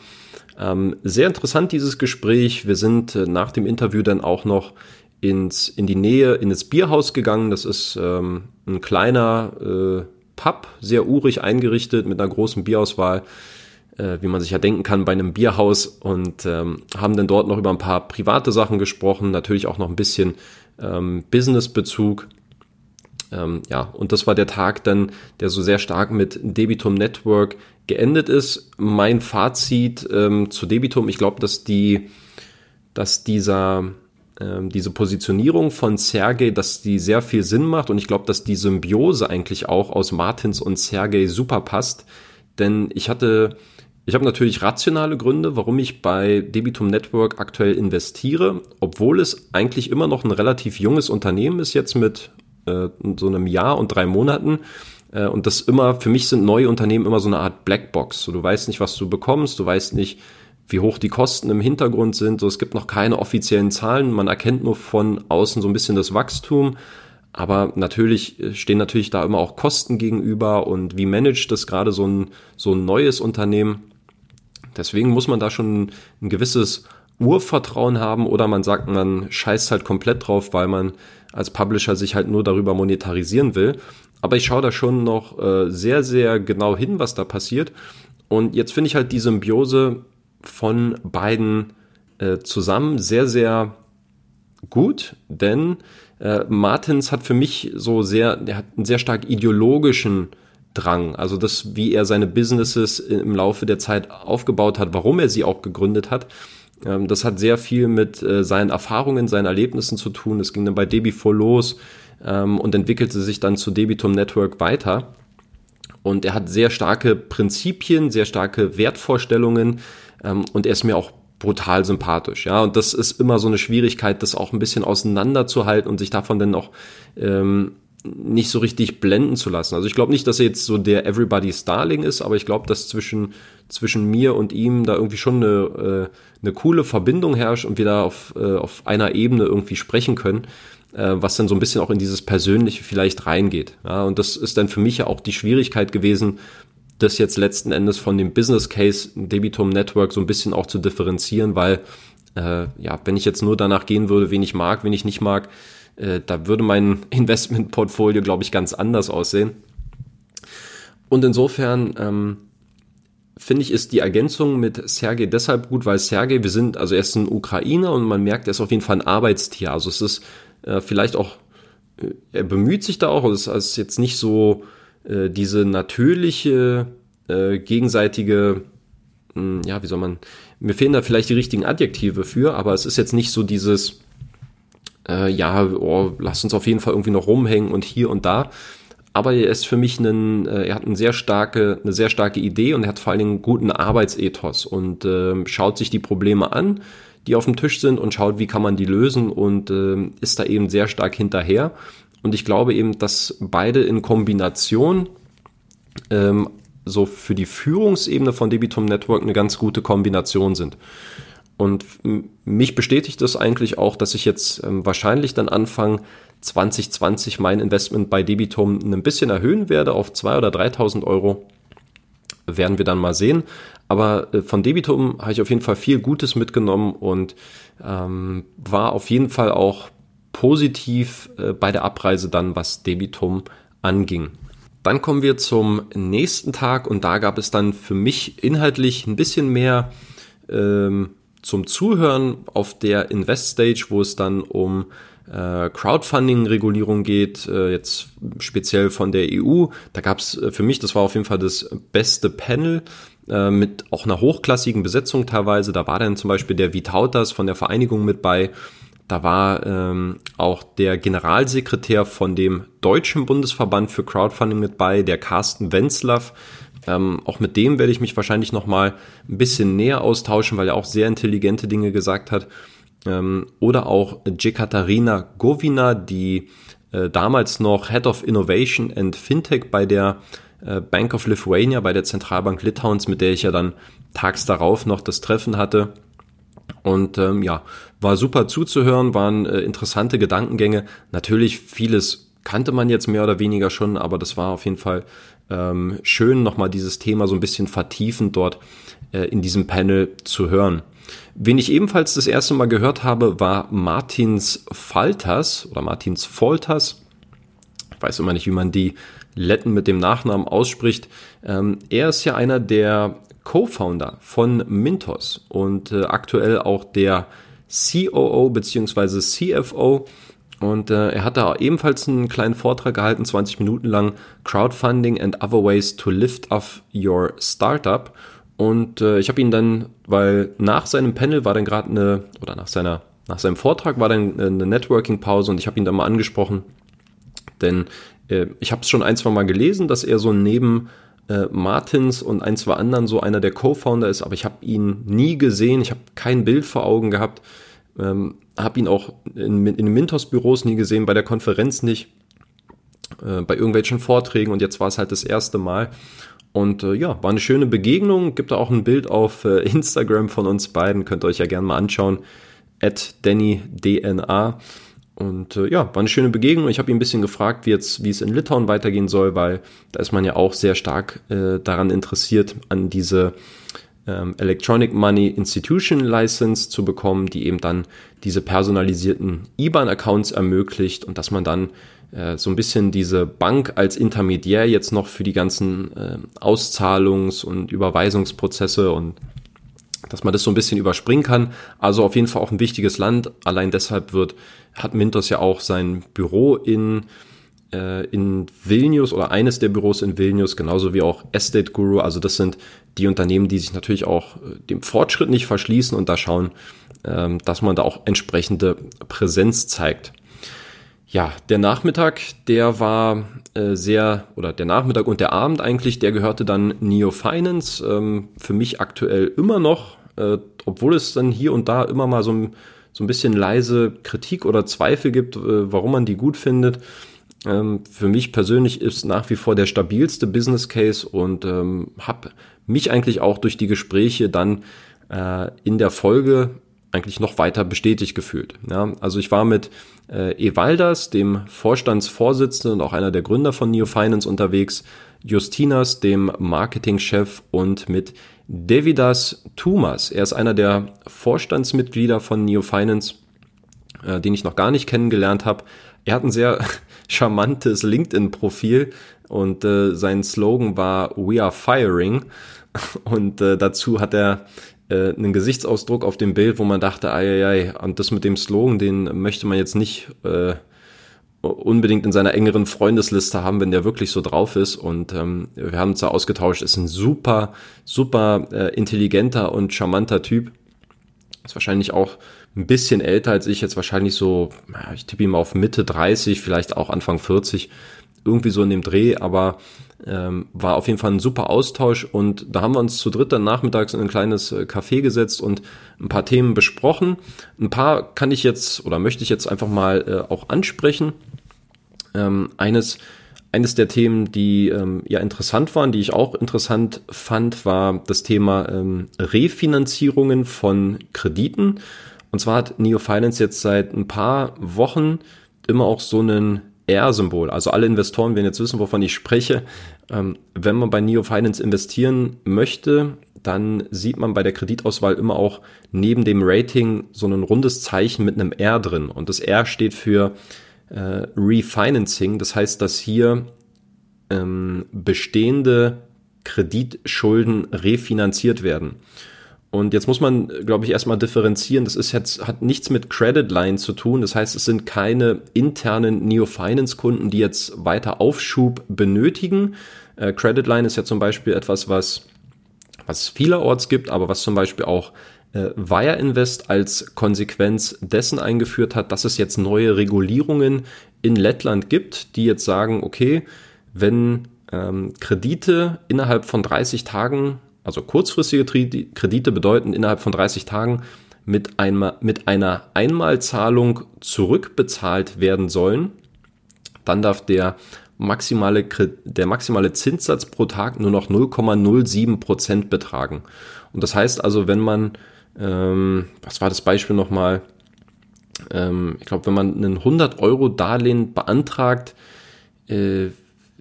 Speaker 1: ähm, sehr interessant, dieses Gespräch. Wir sind äh, nach dem Interview dann auch noch ins, in die Nähe, in das Bierhaus gegangen. Das ist ähm, ein kleiner äh, Pub, sehr urig eingerichtet mit einer großen Bierauswahl äh, wie man sich ja denken kann, bei einem Bierhaus und ähm, haben dann dort noch über ein paar private Sachen gesprochen, natürlich auch noch ein bisschen ähm, Business-Bezug. Ähm, ja, und das war der Tag dann, der so sehr stark mit Debitum Network geendet ist. Mein Fazit ähm, zu Debitum, ich glaube, dass die, dass dieser ähm, diese Positionierung von Sergei, dass die sehr viel Sinn macht und ich glaube, dass die Symbiose eigentlich auch aus Martins und Sergei super passt. Denn ich hatte ich habe natürlich rationale Gründe, warum ich bei Debitum Network aktuell investiere, obwohl es eigentlich immer noch ein relativ junges Unternehmen ist, jetzt mit äh, so einem Jahr und drei Monaten. Äh, und das immer, für mich sind neue Unternehmen immer so eine Art Blackbox. So, du weißt nicht, was du bekommst, du weißt nicht, wie hoch die Kosten im Hintergrund sind. So, es gibt noch keine offiziellen Zahlen, man erkennt nur von außen so ein bisschen das Wachstum. Aber natürlich äh, stehen natürlich da immer auch Kosten gegenüber und wie managt das gerade so ein, so ein neues Unternehmen? Deswegen muss man da schon ein gewisses Urvertrauen haben oder man sagt, man scheißt halt komplett drauf, weil man als Publisher sich halt nur darüber monetarisieren will. Aber ich schaue da schon noch äh, sehr, sehr genau hin, was da passiert. Und jetzt finde ich halt die Symbiose von beiden äh, zusammen sehr, sehr gut, denn äh, Martins hat für mich so sehr, der hat einen sehr stark ideologischen Drang. Also das, wie er seine Businesses im Laufe der Zeit aufgebaut hat, warum er sie auch gegründet hat. Ähm, das hat sehr viel mit äh, seinen Erfahrungen, seinen Erlebnissen zu tun. Es ging dann bei Debifor los ähm, und entwickelte sich dann zu Debitum Network weiter. Und er hat sehr starke Prinzipien, sehr starke Wertvorstellungen ähm, und er ist mir auch brutal sympathisch, ja. Und das ist immer so eine Schwierigkeit, das auch ein bisschen auseinanderzuhalten und sich davon dann auch ähm, nicht so richtig blenden zu lassen. Also ich glaube nicht, dass er jetzt so der Everybody's Darling ist, aber ich glaube, dass zwischen, zwischen mir und ihm da irgendwie schon eine, äh, eine coole Verbindung herrscht und wir da auf, äh, auf einer Ebene irgendwie sprechen können, äh, was dann so ein bisschen auch in dieses Persönliche vielleicht reingeht. Ja, und das ist dann für mich ja auch die Schwierigkeit gewesen, das jetzt letzten Endes von dem Business Case Debitum Network so ein bisschen auch zu differenzieren, weil äh, ja, wenn ich jetzt nur danach gehen würde, wen ich mag, wen ich nicht mag, äh, da würde mein <laughs> Investmentportfolio, glaube ich, ganz anders aussehen. Und insofern ähm, finde ich, ist die Ergänzung mit Sergei deshalb gut, weil Sergei, wir sind, also er ist ein Ukrainer und man merkt, er ist auf jeden Fall ein Arbeitstier. Also es ist äh, vielleicht auch äh, er bemüht sich da auch, es ist jetzt nicht so äh, diese natürliche äh, gegenseitige, mh, hm, ja, wie soll man, mir fehlen da vielleicht die richtigen Adjektive für, aber es ist jetzt nicht so dieses, äh, ja, oh, lass uns auf jeden Fall irgendwie noch rumhängen und hier und da. Aber er ist für mich ein, äh, er hat eine sehr starke, eine sehr starke Idee und er hat vor allen Dingen einen guten Arbeitsethos und äh, schaut sich die Probleme an, die auf dem Tisch sind und schaut, wie kann man die lösen und äh, ist da eben sehr stark hinterher. Und ich glaube eben, dass beide in Kombination ähm, so für die Führungsebene von Debitum Network eine ganz gute Kombination sind. Und mich bestätigt das eigentlich auch, dass ich jetzt ähm, wahrscheinlich dann Anfang 2020 mein Investment bei Debitum ein bisschen erhöhen werde auf 2.000 oder 3.000 Euro. Werden wir dann mal sehen. Aber äh, von Debitum habe ich auf jeden Fall viel Gutes mitgenommen und ähm, war auf jeden Fall auch positiv äh, bei der Abreise dann, was Debitum anging. Dann kommen wir zum nächsten Tag und da gab es dann für mich inhaltlich ein bisschen mehr ähm, zum Zuhören auf der Invest Stage, wo es dann um äh, Crowdfunding-Regulierung geht, äh, jetzt speziell von der EU. Da gab es äh, für mich, das war auf jeden Fall das beste Panel äh, mit auch einer hochklassigen Besetzung teilweise. Da war dann zum Beispiel der Vitautas von der Vereinigung mit bei. Da war ähm, auch der Generalsekretär von dem Deutschen Bundesverband für Crowdfunding mit bei, der Carsten Wenzlaff. Ähm, auch mit dem werde ich mich wahrscheinlich noch mal ein bisschen näher austauschen, weil er auch sehr intelligente Dinge gesagt hat. Ähm, oder auch Jekaterina Govina, die äh, damals noch Head of Innovation and Fintech bei der äh, Bank of Lithuania, bei der Zentralbank Litauens, mit der ich ja dann tags darauf noch das Treffen hatte. Und ähm, ja, war super zuzuhören, waren äh, interessante Gedankengänge. Natürlich vieles kannte man jetzt mehr oder weniger schon, aber das war auf jeden Fall ähm, schön, nochmal dieses Thema so ein bisschen vertiefend dort äh, in diesem Panel zu hören. Wen ich ebenfalls das erste Mal gehört habe, war Martins Falters oder Martins Folters. Ich weiß immer nicht, wie man die Letten mit dem Nachnamen ausspricht. Ähm, er ist ja einer der Co-Founder von Mintos und äh, aktuell auch der COO bzw. CFO. Und äh, er hat da ebenfalls einen kleinen Vortrag gehalten, 20 Minuten lang, Crowdfunding and Other Ways to Lift Up Your Startup. Und äh, ich habe ihn dann, weil nach seinem Panel war dann gerade eine, oder nach seiner, nach seinem Vortrag war dann eine Networking-Pause und ich habe ihn dann mal angesprochen, denn äh, ich habe es schon ein, zwei Mal gelesen, dass er so neben äh, Martins und ein, zwei anderen so einer der Co-Founder ist, aber ich habe ihn nie gesehen, ich habe kein Bild vor Augen gehabt, ähm, habe ihn auch in, in den Mintos-Büros nie gesehen, bei der Konferenz nicht, äh, bei irgendwelchen Vorträgen und jetzt war es halt das erste Mal. Und äh, ja, war eine schöne Begegnung. Gibt da auch ein Bild auf äh, Instagram von uns beiden. Könnt ihr euch ja gerne mal anschauen. At DannyDNA. Und äh, ja, war eine schöne Begegnung. Ich habe ihn ein bisschen gefragt, wie, jetzt, wie es in Litauen weitergehen soll, weil da ist man ja auch sehr stark äh, daran interessiert, an diese ähm, Electronic Money Institution License zu bekommen, die eben dann diese personalisierten IBAN-Accounts ermöglicht und dass man dann äh, so ein bisschen diese Bank als Intermediär jetzt noch für die ganzen äh, Auszahlungs- und Überweisungsprozesse und dass man das so ein bisschen überspringen kann. Also auf jeden Fall auch ein wichtiges Land. Allein deshalb wird, hat Mintos ja auch sein Büro in, äh, in Vilnius oder eines der Büros in Vilnius, genauso wie auch Estate Guru. Also das sind die Unternehmen, die sich natürlich auch äh, dem Fortschritt nicht verschließen und da schauen, äh, dass man da auch entsprechende Präsenz zeigt. Ja, der Nachmittag, der war äh, sehr, oder der Nachmittag und der Abend eigentlich, der gehörte dann Neo Finance. Ähm, für mich aktuell immer noch, äh, obwohl es dann hier und da immer mal so ein, so ein bisschen leise Kritik oder Zweifel gibt, äh, warum man die gut findet. Ähm, für mich persönlich ist nach wie vor der stabilste Business Case und ähm, habe mich eigentlich auch durch die Gespräche dann äh, in der Folge eigentlich noch weiter bestätigt gefühlt. Ja, also ich war mit äh, Evaldas, dem Vorstandsvorsitzenden und auch einer der Gründer von Neo Finance unterwegs, Justinas, dem Marketingchef und mit Davidas Tumas. Er ist einer der Vorstandsmitglieder von Neo Finance, äh, den ich noch gar nicht kennengelernt habe. Er hat ein sehr <laughs> charmantes LinkedIn-Profil und äh, sein Slogan war We are firing. <laughs> Und äh, dazu hat er äh, einen Gesichtsausdruck auf dem Bild, wo man dachte, ei, ei, ei, und das mit dem Slogan, den möchte man jetzt nicht äh, unbedingt in seiner engeren Freundesliste haben, wenn der wirklich so drauf ist. Und ähm, wir haben uns da ausgetauscht, ist ein super, super äh, intelligenter und charmanter Typ. Ist wahrscheinlich auch ein bisschen älter als ich, jetzt wahrscheinlich so, ich tippe ihm auf Mitte 30, vielleicht auch Anfang 40, irgendwie so in dem Dreh, aber ähm, war auf jeden Fall ein super Austausch und da haben wir uns zu dritt dann nachmittags in ein kleines äh, Café gesetzt und ein paar Themen besprochen. Ein paar kann ich jetzt oder möchte ich jetzt einfach mal äh, auch ansprechen. Ähm, eines, eines der Themen, die ähm, ja interessant waren, die ich auch interessant fand, war das Thema ähm, Refinanzierungen von Krediten. Und zwar hat Neo Finance jetzt seit ein paar Wochen immer auch so einen R-Symbol. Also alle Investoren werden jetzt wissen, wovon ich spreche. Ähm, wenn man bei Neo Finance investieren möchte, dann sieht man bei der Kreditauswahl immer auch neben dem Rating so ein rundes Zeichen mit einem R drin. Und das R steht für äh, Refinancing. Das heißt, dass hier ähm, bestehende Kreditschulden refinanziert werden. Und jetzt muss man, glaube ich, erstmal differenzieren. Das ist jetzt, hat nichts mit Credit Line zu tun. Das heißt, es sind keine internen Neo Finance Kunden, die jetzt weiter Aufschub benötigen. Äh, Credit Line ist ja zum Beispiel etwas, was, was es vielerorts gibt, aber was zum Beispiel auch äh, Wire Invest als Konsequenz dessen eingeführt hat, dass es jetzt neue Regulierungen in Lettland gibt, die jetzt sagen, okay, wenn ähm, Kredite innerhalb von 30 Tagen also kurzfristige Kredite bedeuten innerhalb von 30 Tagen mit, einmal, mit einer Einmalzahlung zurückbezahlt werden sollen. Dann darf der maximale, der maximale Zinssatz pro Tag nur noch 0,07 Prozent betragen. Und das heißt also, wenn man, ähm, was war das Beispiel nochmal? Ähm, ich glaube, wenn man einen 100 Euro Darlehen beantragt, äh,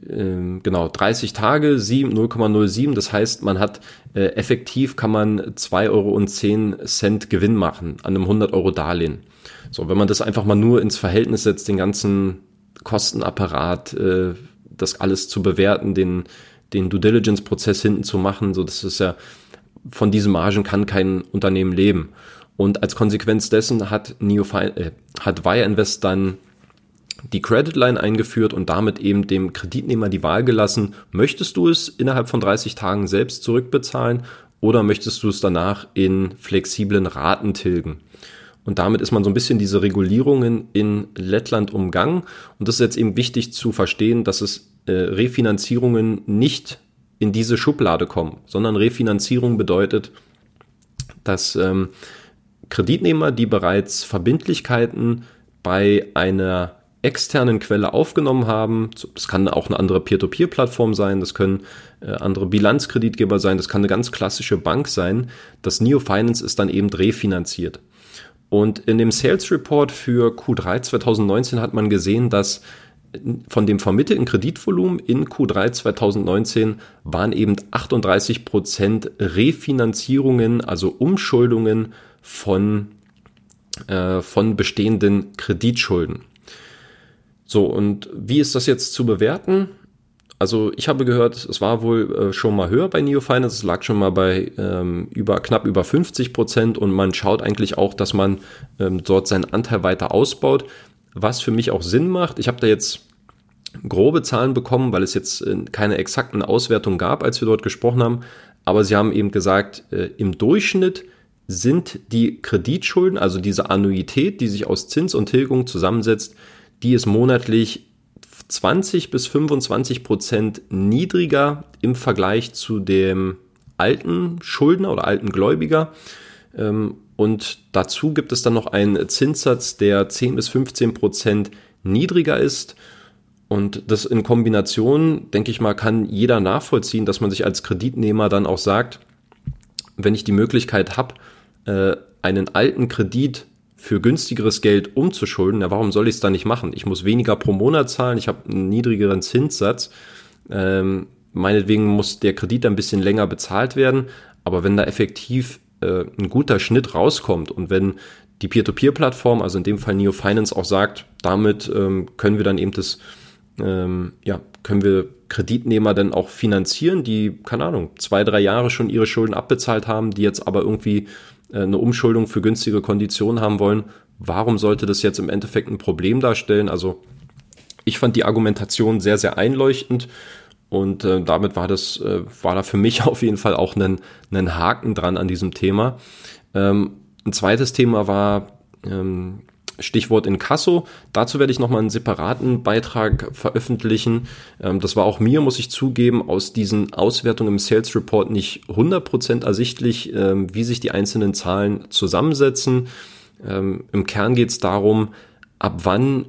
Speaker 1: ähm, genau 30 Tage 0,07. Das heißt, man hat äh, effektiv kann man 2,10 Euro Gewinn machen an einem 100 Euro Darlehen. So, wenn man das einfach mal nur ins Verhältnis setzt, den ganzen Kostenapparat, äh, das alles zu bewerten, den, den Due Diligence Prozess hinten zu machen, so das ist ja von diesen Margen kann kein Unternehmen leben. Und als Konsequenz dessen hat Neo, äh, hat Wire Invest dann die Credit Line eingeführt und damit eben dem Kreditnehmer die Wahl gelassen, möchtest du es innerhalb von 30 Tagen selbst zurückbezahlen oder möchtest du es danach in flexiblen Raten tilgen? Und damit ist man so ein bisschen diese Regulierungen in Lettland umgangen. Und das ist jetzt eben wichtig zu verstehen, dass es äh, Refinanzierungen nicht in diese Schublade kommen, sondern Refinanzierung bedeutet, dass ähm, Kreditnehmer, die bereits Verbindlichkeiten bei einer externen Quelle aufgenommen haben. Das kann auch eine andere Peer-to-Peer-Plattform sein, das können äh, andere Bilanzkreditgeber sein, das kann eine ganz klassische Bank sein. Das Neo Finance ist dann eben refinanziert. Und in dem Sales Report für Q3 2019 hat man gesehen, dass von dem vermittelten Kreditvolumen in Q3 2019 waren eben 38 Prozent Refinanzierungen, also Umschuldungen von, äh, von bestehenden Kreditschulden. So, und wie ist das jetzt zu bewerten? Also ich habe gehört, es war wohl äh, schon mal höher bei Neo Finance, es lag schon mal bei ähm, über knapp über 50 Prozent und man schaut eigentlich auch, dass man ähm, dort seinen Anteil weiter ausbaut, was für mich auch Sinn macht. Ich habe da jetzt grobe Zahlen bekommen, weil es jetzt äh, keine exakten Auswertungen gab, als wir dort gesprochen haben, aber sie haben eben gesagt, äh, im Durchschnitt sind die Kreditschulden, also diese Annuität, die sich aus Zins und Tilgung zusammensetzt, die ist monatlich 20 bis 25 Prozent niedriger im Vergleich zu dem alten Schuldner oder alten Gläubiger. Ähm, und dazu gibt es dann noch einen Zinssatz, der 10 bis 15 Prozent niedriger ist. Und das in Kombination, denke ich mal, kann jeder nachvollziehen, dass man sich als Kreditnehmer dann auch sagt, wenn ich die Möglichkeit habe, äh, einen alten Kredit für günstigeres Geld umzuschulden, ja, warum soll ich es dann nicht machen? Ich muss weniger pro Monat zahlen, ich habe einen niedrigeren Zinssatz. Ähm, meinetwegen muss der Kredit ein bisschen länger bezahlt werden, aber wenn da effektiv äh, ein guter Schnitt rauskommt und wenn die Peer-to-Peer-Plattform, also in dem Fall Neo Finance, auch sagt, damit ähm, können wir dann eben das, ähm, ja, können wir Kreditnehmer dann auch finanzieren, die, keine Ahnung, zwei, drei Jahre schon ihre Schulden abbezahlt haben, die jetzt aber irgendwie eine Umschuldung für günstige Konditionen haben wollen, warum sollte das jetzt im Endeffekt ein Problem darstellen? Also ich fand die Argumentation sehr, sehr einleuchtend und äh, damit war das, äh, war da für mich <laughs> auf jeden Fall auch ein, ein Haken dran an diesem Thema. Ähm, ein zweites Thema war ähm, Stichwort Inkasso. Dazu werde ich nochmal einen separaten Beitrag veröffentlichen. Ähm, das war auch mir, muss ich zugeben, aus diesen Auswertungen im Sales Report nicht 100% ersichtlich, ähm, wie sich die einzelnen Zahlen zusammensetzen. Ähm, Im Kern geht es darum, ab wann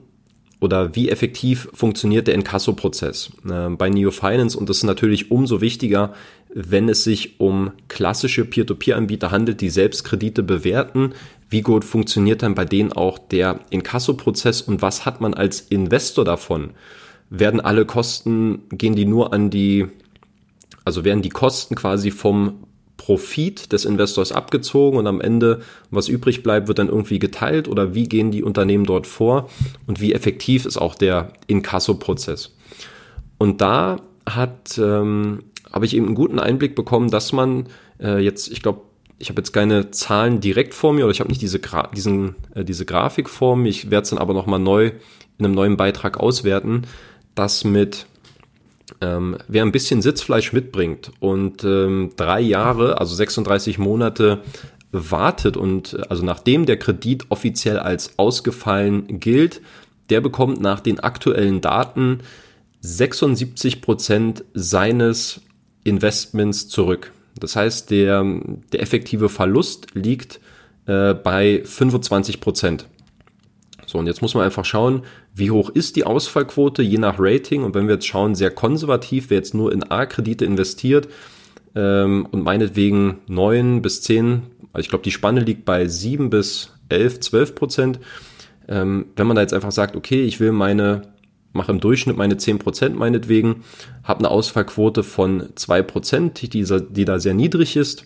Speaker 1: oder wie effektiv funktioniert der Inkasso-Prozess bei Neo Finance und das ist natürlich umso wichtiger, wenn es sich um klassische Peer-to-Peer-Anbieter handelt, die selbst Kredite bewerten. Wie gut funktioniert dann bei denen auch der Inkasso-Prozess und was hat man als Investor davon? Werden alle Kosten, gehen die nur an die, also werden die Kosten quasi vom Profit des Investors abgezogen und am Ende, was übrig bleibt, wird dann irgendwie geteilt oder wie gehen die Unternehmen dort vor und wie effektiv ist auch der Inkasso-Prozess. Und da hat, ähm, habe ich eben einen guten Einblick bekommen, dass man äh, jetzt, ich glaube, ich habe jetzt keine Zahlen direkt vor mir oder ich habe nicht diese, Gra diesen, äh, diese Grafik vor mir, ich werde es dann aber nochmal neu in einem neuen Beitrag auswerten, dass mit ähm, wer ein bisschen Sitzfleisch mitbringt und ähm, drei Jahre, also 36 Monate wartet und also nachdem der Kredit offiziell als ausgefallen gilt, der bekommt nach den aktuellen Daten 76 Prozent seines Investments zurück. Das heißt, der, der effektive Verlust liegt äh, bei 25 Prozent. So, und jetzt muss man einfach schauen, wie hoch ist die Ausfallquote je nach Rating. Und wenn wir jetzt schauen, sehr konservativ, wer jetzt nur in A-Kredite investiert ähm, und meinetwegen 9 bis 10, also ich glaube, die Spanne liegt bei 7 bis 11, 12 Prozent. Ähm, wenn man da jetzt einfach sagt, okay, ich will meine, mache im Durchschnitt meine 10 Prozent meinetwegen, habe eine Ausfallquote von 2 Prozent, die, die da sehr niedrig ist.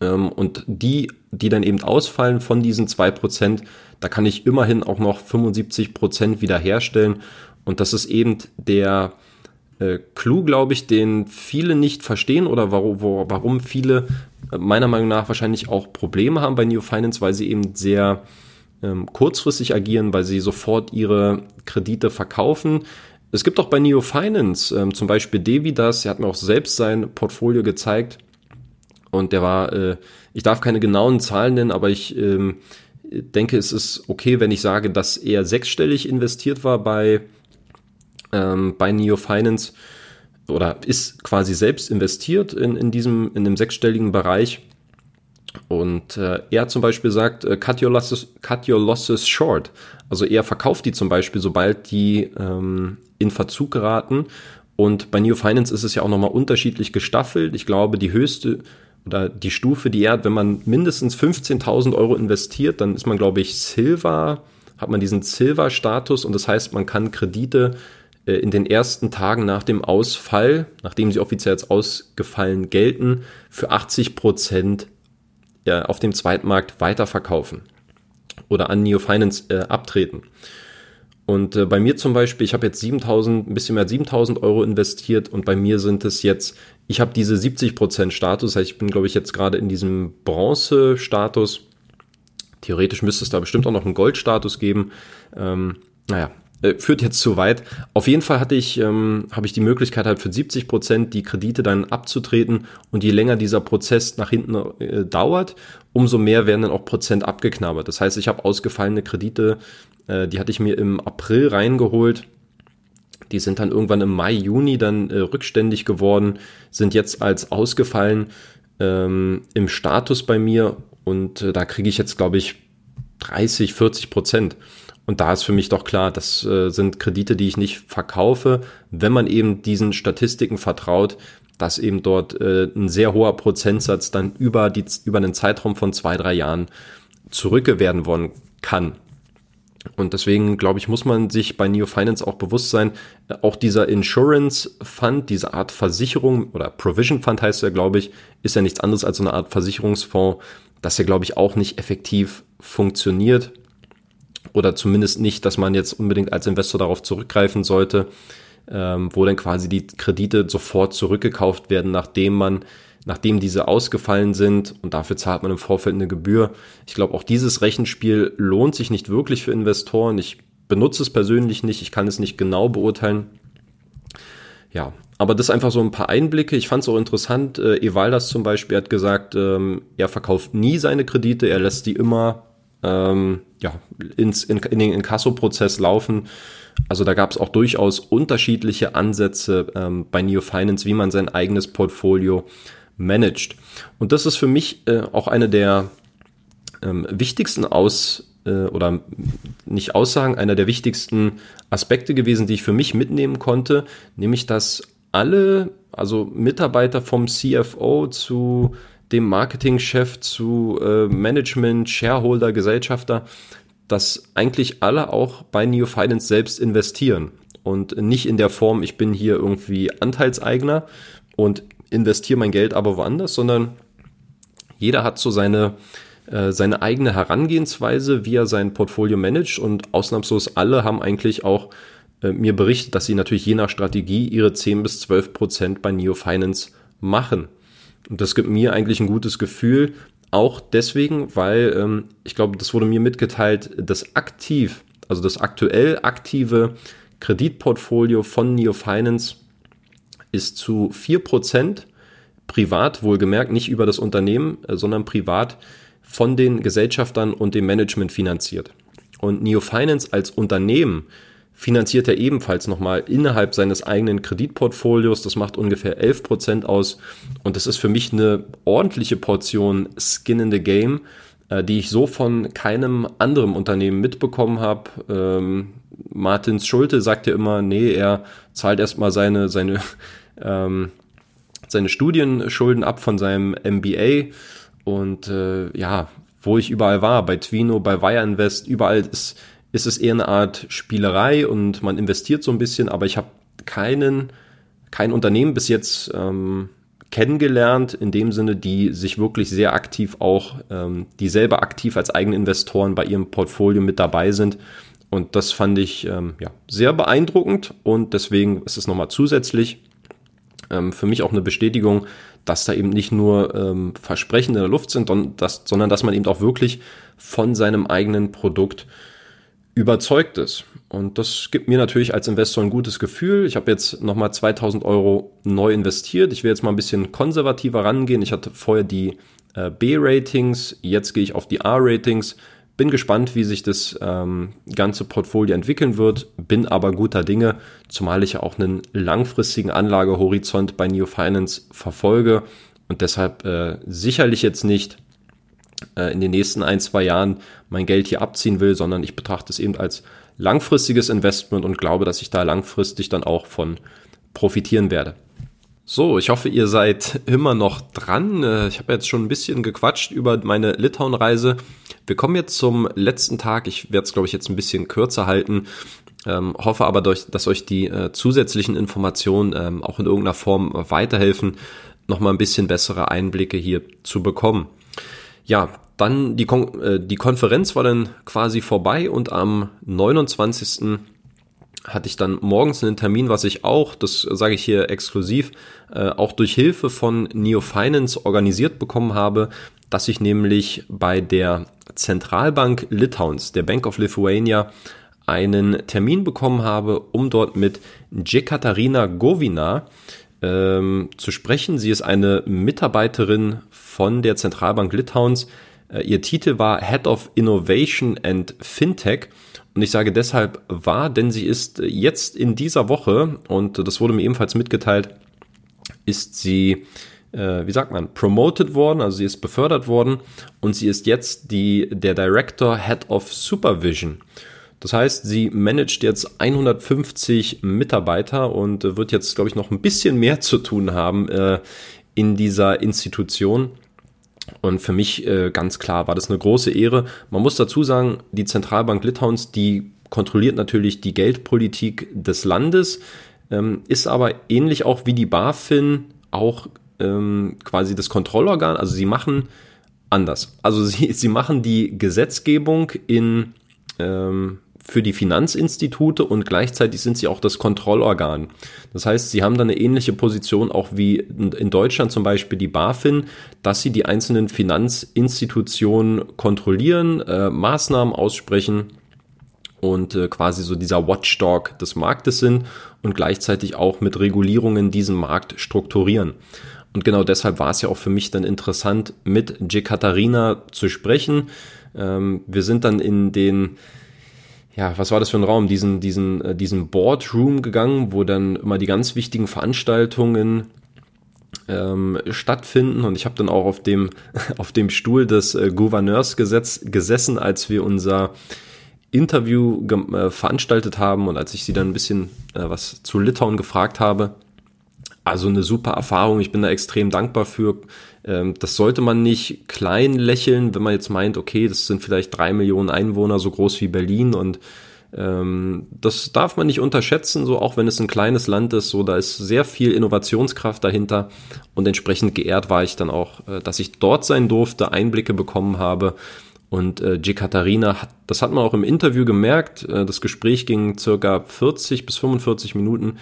Speaker 1: Ähm, und die, die dann eben ausfallen von diesen 2 Prozent, da kann ich immerhin auch noch 75 Prozent wiederherstellen. Und das ist eben der äh, Clou, glaube ich, den viele nicht verstehen oder warum, warum viele äh, meiner Meinung nach wahrscheinlich auch Probleme haben bei Neo Finance, weil sie eben sehr ähm, kurzfristig agieren, weil sie sofort ihre Kredite verkaufen. Es gibt auch bei Neo Finance ähm, zum Beispiel Devidas, er hat mir auch selbst sein Portfolio gezeigt und der war, äh, ich darf keine genauen Zahlen nennen, aber ich ähm, denke, es ist okay, wenn ich sage, dass er sechsstellig investiert war bei, ähm, bei Neo Finance oder ist quasi selbst investiert in, in diesem, in dem sechsstelligen Bereich. Und äh, er zum Beispiel sagt, äh, cut, your losses, cut your losses short. Also er verkauft die zum Beispiel, sobald die ähm, in Verzug geraten. Und bei Neo Finance ist es ja auch nochmal unterschiedlich gestaffelt. Ich glaube, die höchste oder die Stufe, die er hat, wenn man mindestens 15.000 Euro investiert, dann ist man, glaube ich, Silver, hat man diesen Silver-Status und das heißt, man kann Kredite äh, in den ersten Tagen nach dem Ausfall, nachdem sie offiziell als ausgefallen gelten, für 80 Prozent ja, auf dem Zweitmarkt weiterverkaufen oder an Neo Finance äh, abtreten. Und äh, bei mir zum Beispiel, ich habe jetzt 7000, ein bisschen mehr als 7000 Euro investiert und bei mir sind es jetzt, ich habe diese 70% Status, das ich bin, glaube ich, jetzt gerade in diesem Bronze-Status. Theoretisch müsste es da bestimmt auch noch einen Gold-Status geben. Ähm, naja, äh, führt jetzt zu weit. Auf jeden Fall hatte ich, ähm, habe ich die Möglichkeit halt für 70 Prozent die Kredite dann abzutreten und je länger dieser Prozess nach hinten äh, dauert, umso mehr werden dann auch Prozent abgeknabbert. Das heißt, ich habe ausgefallene Kredite, äh, die hatte ich mir im April reingeholt. Die sind dann irgendwann im Mai, Juni dann äh, rückständig geworden, sind jetzt als ausgefallen ähm, im Status bei mir und äh, da kriege ich jetzt, glaube ich, 30, 40 Prozent. Und da ist für mich doch klar, das äh, sind Kredite, die ich nicht verkaufe, wenn man eben diesen Statistiken vertraut, dass eben dort äh, ein sehr hoher Prozentsatz dann über, die, über einen Zeitraum von zwei, drei Jahren zurückgewerden worden kann. Und deswegen, glaube ich, muss man sich bei Neo Finance auch bewusst sein, äh, auch dieser Insurance Fund, diese Art Versicherung oder Provision Fund heißt er, glaube ich, ist ja nichts anderes als so eine Art Versicherungsfonds, dass er, glaube ich, auch nicht effektiv funktioniert oder zumindest nicht, dass man jetzt unbedingt als Investor darauf zurückgreifen sollte, ähm, wo dann quasi die Kredite sofort zurückgekauft werden, nachdem man, nachdem diese ausgefallen sind und dafür zahlt man im Vorfeld eine Gebühr. Ich glaube, auch dieses Rechenspiel lohnt sich nicht wirklich für Investoren. Ich benutze es persönlich nicht, ich kann es nicht genau beurteilen. Ja, aber das einfach so ein paar Einblicke. Ich fand es auch interessant. Äh, Evaldas zum Beispiel hat gesagt, ähm, er verkauft nie seine Kredite, er lässt die immer ähm, ja, ins, in, in den Inkasso-Prozess laufen. Also da gab es auch durchaus unterschiedliche Ansätze ähm, bei Neo Finance, wie man sein eigenes Portfolio managt. Und das ist für mich äh, auch eine der ähm, wichtigsten Aus- äh, oder nicht Aussagen, einer der wichtigsten Aspekte gewesen, die ich für mich mitnehmen konnte, nämlich dass alle, also Mitarbeiter vom CFO zu dem Marketingchef zu äh, Management, Shareholder, Gesellschafter, dass eigentlich alle auch bei Neo Finance selbst investieren und nicht in der Form, ich bin hier irgendwie Anteilseigner und investiere mein Geld aber woanders, sondern jeder hat so seine, äh, seine eigene Herangehensweise, wie er sein Portfolio managt und ausnahmslos alle haben eigentlich auch äh, mir berichtet, dass sie natürlich je nach Strategie ihre 10 bis 12 Prozent bei Neo Finance machen. Und das gibt mir eigentlich ein gutes Gefühl, auch deswegen, weil ähm, ich glaube, das wurde mir mitgeteilt, das aktiv, also das aktuell aktive Kreditportfolio von Neo Finance ist zu 4% privat, wohlgemerkt, nicht über das Unternehmen, äh, sondern privat von den Gesellschaftern und dem Management finanziert. Und Neo Finance als Unternehmen finanziert er ebenfalls nochmal innerhalb seines eigenen Kreditportfolios. Das macht ungefähr 11 Prozent aus. Und das ist für mich eine ordentliche Portion Skin in the Game, äh, die ich so von keinem anderen Unternehmen mitbekommen habe. Ähm, Martins Schulte sagt ja immer, nee, er zahlt erstmal seine, seine, <laughs> ähm, seine Studienschulden ab von seinem MBA. Und äh, ja, wo ich überall war, bei Twino, bei Wire Invest, überall ist ist es eher eine Art Spielerei und man investiert so ein bisschen, aber ich habe keinen, kein Unternehmen bis jetzt ähm, kennengelernt, in dem Sinne, die sich wirklich sehr aktiv auch, ähm, die selber aktiv als eigene Investoren bei ihrem Portfolio mit dabei sind. Und das fand ich ähm, ja, sehr beeindruckend und deswegen ist es nochmal zusätzlich ähm, für mich auch eine Bestätigung, dass da eben nicht nur ähm, Versprechen in der Luft sind, sondern dass, sondern dass man eben auch wirklich von seinem eigenen Produkt überzeugt ist. Und das gibt mir natürlich als Investor ein gutes Gefühl. Ich habe jetzt nochmal 2000 Euro neu investiert. Ich will jetzt mal ein bisschen konservativer rangehen. Ich hatte vorher die äh, B-Ratings, jetzt gehe ich auf die A-Ratings. Bin gespannt, wie sich das ähm, ganze Portfolio entwickeln wird, bin aber guter Dinge, zumal ich ja auch einen langfristigen Anlagehorizont bei Neo Finance verfolge und deshalb äh, sicherlich jetzt nicht in den nächsten ein, zwei Jahren mein Geld hier abziehen will, sondern ich betrachte es eben als langfristiges Investment und glaube, dass ich da langfristig dann auch von profitieren werde. So, ich hoffe, ihr seid immer noch dran. Äh, ich habe jetzt schon ein bisschen gequatscht über meine Litauen-Reise. Wir kommen jetzt zum letzten Tag. Ich werde es, glaube ich, jetzt ein bisschen kürzer halten. Ähm, hoffe aber, dass euch die äh, zusätzlichen Informationen ähm, auch in irgendeiner Form weiterhelfen, nochmal ein bisschen bessere Einblicke hier zu bekommen ja, dann die, Kon äh, die Konferenz war dann quasi vorbei und am 29 hatte ich dann morgens einen Termin, was ich auch, das sage ich hier exklusiv, äh, auch durch Hilfe von Neo Finance organisiert bekommen habe, dass ich nämlich bei der Zentralbank Litauens, der Bank of Lithuania, einen Termin bekommen habe, um dort mit Jekaterina Govina ähm, zu sprechen. Sie ist eine Mitarbeiterin von der Zentralbank Litauens. Äh, ihr Titel war Head of Innovation and Fintech. Und ich sage deshalb war, denn sie ist jetzt in dieser Woche, und das wurde mir ebenfalls mitgeteilt, ist sie, äh, wie sagt man, promoted worden, also sie ist befördert worden und sie ist jetzt die, der Director Head of Supervision. Das heißt, sie managt jetzt 150 Mitarbeiter und wird jetzt, glaube ich, noch ein bisschen mehr zu tun haben äh, in dieser Institution. Und für mich äh, ganz klar war das eine große Ehre. Man muss dazu sagen, die Zentralbank Litauens, die kontrolliert natürlich die Geldpolitik des Landes, ähm, ist aber ähnlich auch wie die BaFin auch ähm, quasi das Kontrollorgan. Also sie machen anders. Also sie, <laughs> sie machen die Gesetzgebung in ähm, für die Finanzinstitute und gleichzeitig sind sie auch das Kontrollorgan. Das heißt, sie haben da eine ähnliche Position auch wie in Deutschland zum Beispiel die BaFin, dass sie die einzelnen Finanzinstitutionen kontrollieren, äh, Maßnahmen aussprechen und äh, quasi so dieser Watchdog des Marktes sind und gleichzeitig auch mit Regulierungen diesen Markt strukturieren. Und genau deshalb war es ja auch für mich dann interessant, mit Jekaterina zu sprechen. Ähm, wir sind dann in den, ja, was war das für ein Raum? Diesen, diesen, äh, diesen Boardroom gegangen, wo dann immer die ganz wichtigen Veranstaltungen ähm, stattfinden. Und ich habe dann auch auf dem, <laughs> auf dem Stuhl des äh, Gouverneurs gesessen, als wir unser Interview äh, veranstaltet haben und als ich sie dann ein bisschen äh, was zu Litauen gefragt habe. Also eine super Erfahrung. Ich bin da extrem dankbar für. Ähm, das sollte man nicht klein lächeln, wenn man jetzt meint, okay, das sind vielleicht drei Millionen Einwohner, so groß wie Berlin. Und ähm, das darf man nicht unterschätzen, so auch wenn es ein kleines Land ist, so da ist sehr viel Innovationskraft dahinter. Und entsprechend geehrt war ich dann auch, äh, dass ich dort sein durfte, Einblicke bekommen habe. Und äh, Katharina, hat, das hat man auch im Interview gemerkt, äh, das Gespräch ging circa 40 bis 45 Minuten,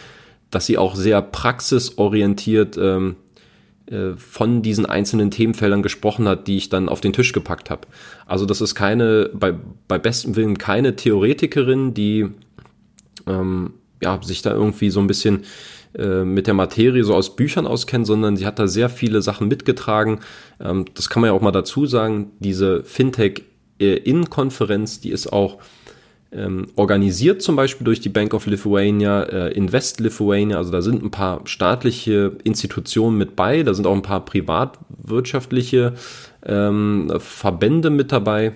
Speaker 1: dass sie auch sehr praxisorientiert ähm, äh, von diesen einzelnen Themenfeldern gesprochen hat, die ich dann auf den Tisch gepackt habe. Also das ist keine, bei, bei bestem Willen keine Theoretikerin, die ähm, ja, sich da irgendwie so ein bisschen äh, mit der Materie so aus Büchern auskennt, sondern sie hat da sehr viele Sachen mitgetragen. Ähm, das kann man ja auch mal dazu sagen. Diese Fintech-In-Konferenz, die ist auch ähm, organisiert zum Beispiel durch die Bank of Lithuania, äh, Invest Lithuania, also da sind ein paar staatliche Institutionen mit bei, da sind auch ein paar privatwirtschaftliche ähm, Verbände mit dabei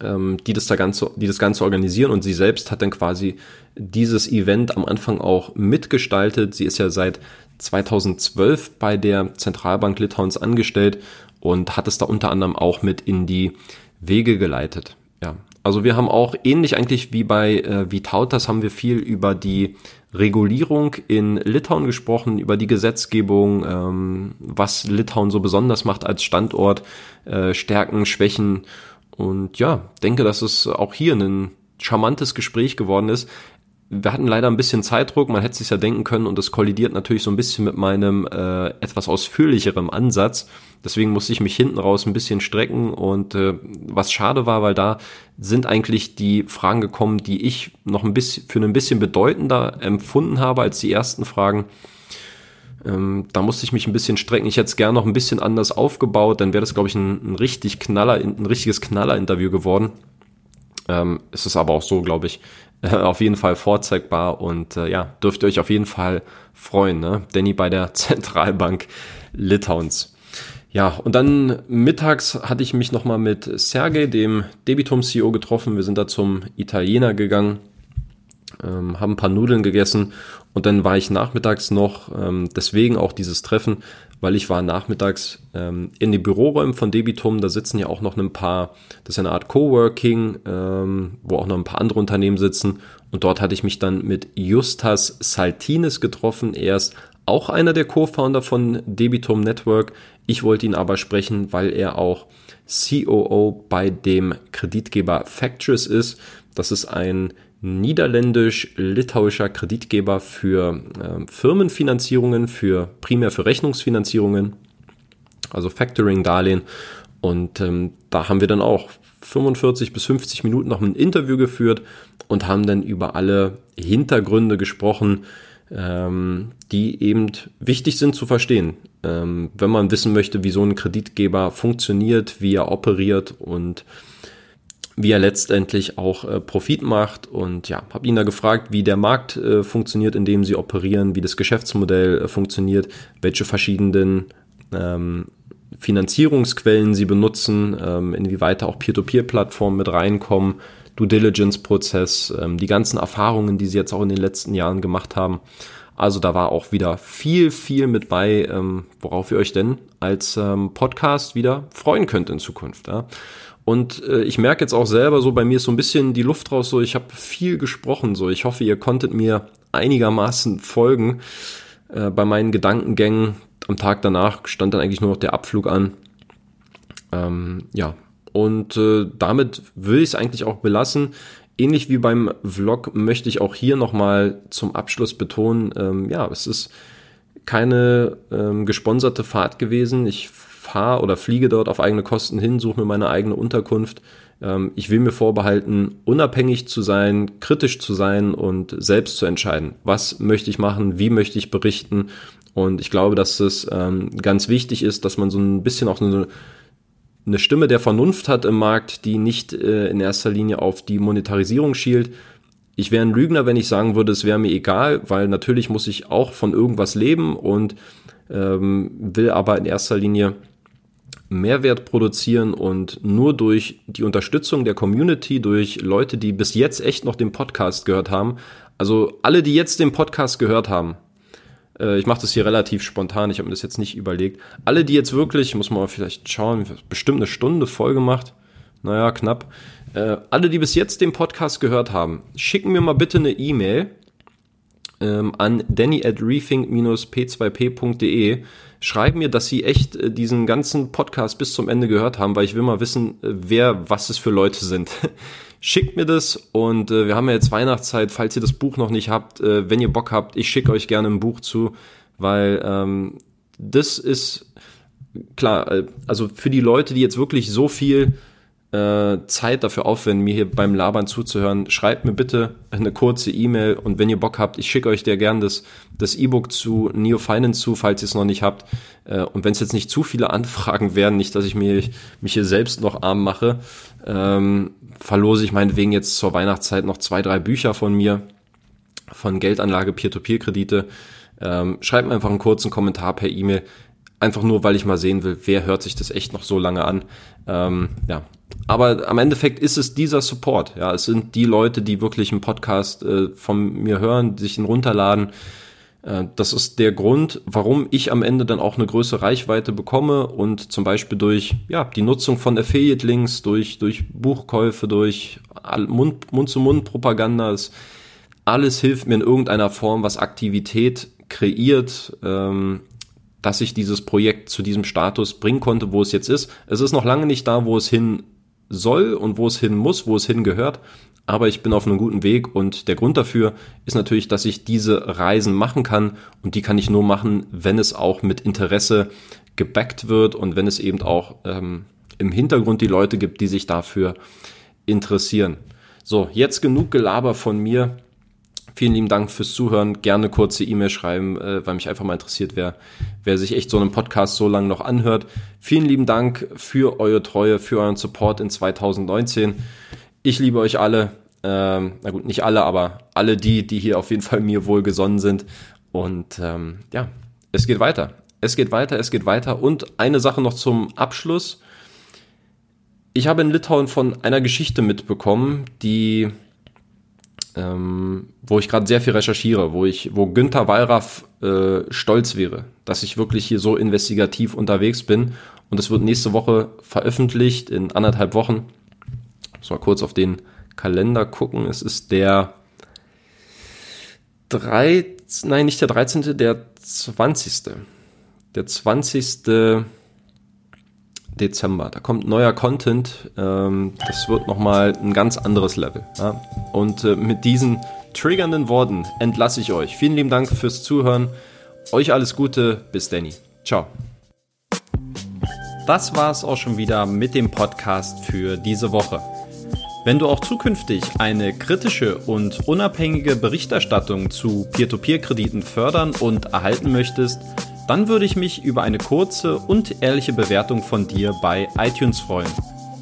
Speaker 1: ähm, die das da Ganze, die das Ganze organisieren und sie selbst hat dann quasi dieses Event am Anfang auch mitgestaltet. Sie ist ja seit 2012 bei der Zentralbank Litauens angestellt und hat es da unter anderem auch mit in die Wege geleitet. Ja, also wir haben auch ähnlich eigentlich wie bei äh, Vitautas haben wir viel über die Regulierung in Litauen gesprochen, über die Gesetzgebung, ähm, was Litauen so besonders macht als Standort, äh, Stärken, Schwächen und ja, denke, dass es auch hier ein charmantes Gespräch geworden ist. Wir hatten leider ein bisschen Zeitdruck, man hätte sich ja denken können und das kollidiert natürlich so ein bisschen mit meinem äh, etwas ausführlicherem Ansatz. Deswegen musste ich mich hinten raus ein bisschen strecken und äh, was schade war, weil da sind eigentlich die Fragen gekommen, die ich noch ein bisschen für ein bisschen bedeutender empfunden habe als die ersten Fragen. Ähm, da musste ich mich ein bisschen strecken. Ich hätte es gerne noch ein bisschen anders aufgebaut, dann wäre das, glaube ich, ein, ein, richtig Knaller, ein richtiges Knaller-Interview geworden. Ähm, es ist aber auch so, glaube ich, <laughs> auf jeden Fall vorzeigbar und äh, ja, dürft ihr euch auf jeden Fall freuen, ne? Danny bei der <laughs> Zentralbank Litauens. Ja, und dann mittags hatte ich mich nochmal mit Sergej, dem Debitum-CEO, getroffen. Wir sind da zum Italiener gegangen, ähm, haben ein paar Nudeln gegessen und dann war ich nachmittags noch, ähm, deswegen auch dieses Treffen, weil ich war nachmittags ähm, in den Büroräumen von Debitum, da sitzen ja auch noch ein paar, das ist eine Art Coworking, ähm, wo auch noch ein paar andere Unternehmen sitzen. Und dort hatte ich mich dann mit Justas Saltines getroffen. Er ist auch einer der Co-Founder von Debitum Network. Ich wollte ihn aber sprechen, weil er auch COO bei dem Kreditgeber Factors ist. Das ist ein niederländisch-litauischer Kreditgeber für äh, Firmenfinanzierungen, für primär für Rechnungsfinanzierungen, also Factoring-Darlehen. Und ähm, da haben wir dann auch 45 bis 50 Minuten noch ein Interview geführt und haben dann über alle Hintergründe gesprochen, ähm, die eben wichtig sind zu verstehen, ähm, wenn man wissen möchte, wie so ein Kreditgeber funktioniert, wie er operiert und wie er letztendlich auch äh, Profit macht und ja, habe ihn da gefragt, wie der Markt äh, funktioniert, in dem sie operieren, wie das Geschäftsmodell äh, funktioniert, welche verschiedenen ähm, Finanzierungsquellen sie benutzen, ähm, inwieweit auch Peer-to-Peer-Plattformen mit reinkommen, Due Diligence-Prozess, ähm, die ganzen Erfahrungen, die sie jetzt auch in den letzten Jahren gemacht haben. Also da war auch wieder viel, viel mit bei, ähm, worauf ihr euch denn als ähm, Podcast wieder freuen könnt in Zukunft. Ja? Und äh, ich merke jetzt auch selber so, bei mir ist so ein bisschen die Luft raus, so ich habe viel gesprochen, so ich hoffe, ihr konntet mir einigermaßen folgen. Äh, bei meinen Gedankengängen am Tag danach stand dann eigentlich nur noch der Abflug an. Ähm, ja, und äh, damit will ich es eigentlich auch belassen. Ähnlich wie beim Vlog möchte ich auch hier nochmal zum Abschluss betonen, ähm, ja, es ist keine ähm, gesponserte Fahrt gewesen. Ich fahre oder fliege dort auf eigene Kosten hin, suche mir meine eigene Unterkunft. Ähm, ich will mir vorbehalten, unabhängig zu sein, kritisch zu sein und selbst zu entscheiden, was möchte ich machen, wie möchte ich berichten. Und ich glaube, dass es ähm, ganz wichtig ist, dass man so ein bisschen auch eine, eine Stimme der Vernunft hat im Markt, die nicht äh, in erster Linie auf die Monetarisierung schielt. Ich wäre ein Lügner, wenn ich sagen würde, es wäre mir egal, weil natürlich muss ich auch von irgendwas leben und ähm, will aber in erster Linie Mehrwert produzieren und nur durch die Unterstützung der Community, durch Leute, die bis jetzt echt noch den Podcast gehört haben, also alle, die jetzt den Podcast gehört haben, äh, ich mache das hier relativ spontan, ich habe mir das jetzt nicht überlegt, alle, die jetzt wirklich, muss man vielleicht schauen, bestimmt eine Stunde voll gemacht, naja, knapp, äh, alle, die bis jetzt den Podcast gehört haben, schicken mir mal bitte eine E-Mail ähm, an danny at rethink-p2p.de. Schreiben mir, dass sie echt äh, diesen ganzen Podcast bis zum Ende gehört haben, weil ich will mal wissen, äh, wer, was es für Leute sind. <laughs> Schickt mir das und äh, wir haben ja jetzt Weihnachtszeit, falls ihr das Buch noch nicht habt, äh, wenn ihr Bock habt, ich schicke euch gerne ein Buch zu, weil ähm, das ist klar, äh, also für die Leute, die jetzt wirklich so viel äh, Zeit dafür aufwenden, mir hier beim Labern zuzuhören, schreibt mir bitte eine kurze E-Mail und wenn ihr Bock habt, ich schicke euch der gern das das E-Book zu Neo Finance zu, falls ihr es noch nicht habt. Äh, und wenn es jetzt nicht zu viele Anfragen werden, nicht, dass ich mir, mich hier selbst noch arm mache, ähm, verlose ich meinetwegen jetzt zur Weihnachtszeit noch zwei, drei Bücher von mir, von Geldanlage, Peer-to-Peer-Kredite. Ähm, schreibt mir einfach einen kurzen Kommentar per E-Mail. Einfach nur, weil ich mal sehen will, wer hört sich das echt noch so lange an. Ähm, ja, aber am Endeffekt ist es dieser Support. Ja, es sind die Leute, die wirklich einen Podcast äh, von mir hören, sich ihn runterladen. Äh, das ist der Grund, warum ich am Ende dann auch eine größere Reichweite bekomme und zum Beispiel durch ja die Nutzung von Affiliate-Links, durch durch Buchkäufe, durch Mund-zu-Mund-Propaganda. Alles hilft mir in irgendeiner Form, was Aktivität kreiert, ähm, dass ich dieses Projekt zu diesem Status bringen konnte, wo es jetzt ist. Es ist noch lange nicht da, wo es hin soll und wo es hin muss, wo es hingehört. Aber ich bin auf einem guten Weg und der Grund dafür ist natürlich, dass ich diese Reisen machen kann und die kann ich nur machen, wenn es auch mit Interesse gebackt wird und wenn es eben auch ähm, im Hintergrund die Leute gibt, die sich dafür interessieren. So, jetzt genug Gelaber von mir. Vielen lieben Dank fürs Zuhören. Gerne kurze E-Mail schreiben, äh, weil mich einfach mal interessiert, wer, wer sich echt so einen Podcast so lange noch anhört. Vielen lieben Dank für eure Treue, für euren Support in 2019. Ich liebe euch alle. Ähm, na gut, nicht alle, aber alle die, die hier auf jeden Fall mir wohlgesonnen sind. Und ähm, ja, es geht weiter. Es geht weiter, es geht weiter. Und eine Sache noch zum Abschluss. Ich habe in Litauen von einer Geschichte mitbekommen, die ähm, wo ich gerade sehr viel recherchiere, wo ich, wo Günther Wallraff äh, stolz wäre, dass ich wirklich hier so investigativ unterwegs bin. Und es wird nächste Woche veröffentlicht in anderthalb Wochen. Ich muss mal kurz auf den Kalender gucken. Es ist der 3, nein, nicht der 13., der 20. Der 20. Dezember. Da kommt neuer Content. Ähm, das wird nochmal ein ganz anderes Level. Ja? Und äh, mit diesen triggernden Worten entlasse ich euch. Vielen lieben Dank fürs Zuhören. Euch alles Gute. Bis Danny. Ciao. Das war es auch schon wieder mit dem Podcast für diese Woche. Wenn du auch zukünftig eine kritische und unabhängige Berichterstattung zu Peer-to-Peer-Krediten fördern und erhalten möchtest, dann würde ich mich über eine kurze und ehrliche Bewertung von dir bei iTunes freuen.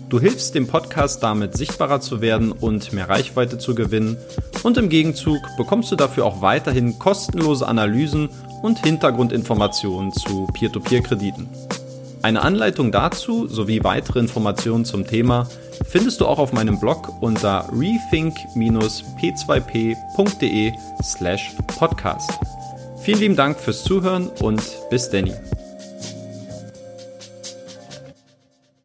Speaker 1: Du hilfst dem Podcast damit sichtbarer zu werden und mehr Reichweite zu gewinnen und im Gegenzug bekommst du dafür auch weiterhin kostenlose Analysen und Hintergrundinformationen zu Peer-to-Peer-Krediten. Eine Anleitung dazu sowie weitere Informationen zum Thema findest du auch auf meinem Blog unter rethink-p2p.de slash podcast. Vielen lieben Dank fürs Zuhören und bis Danny.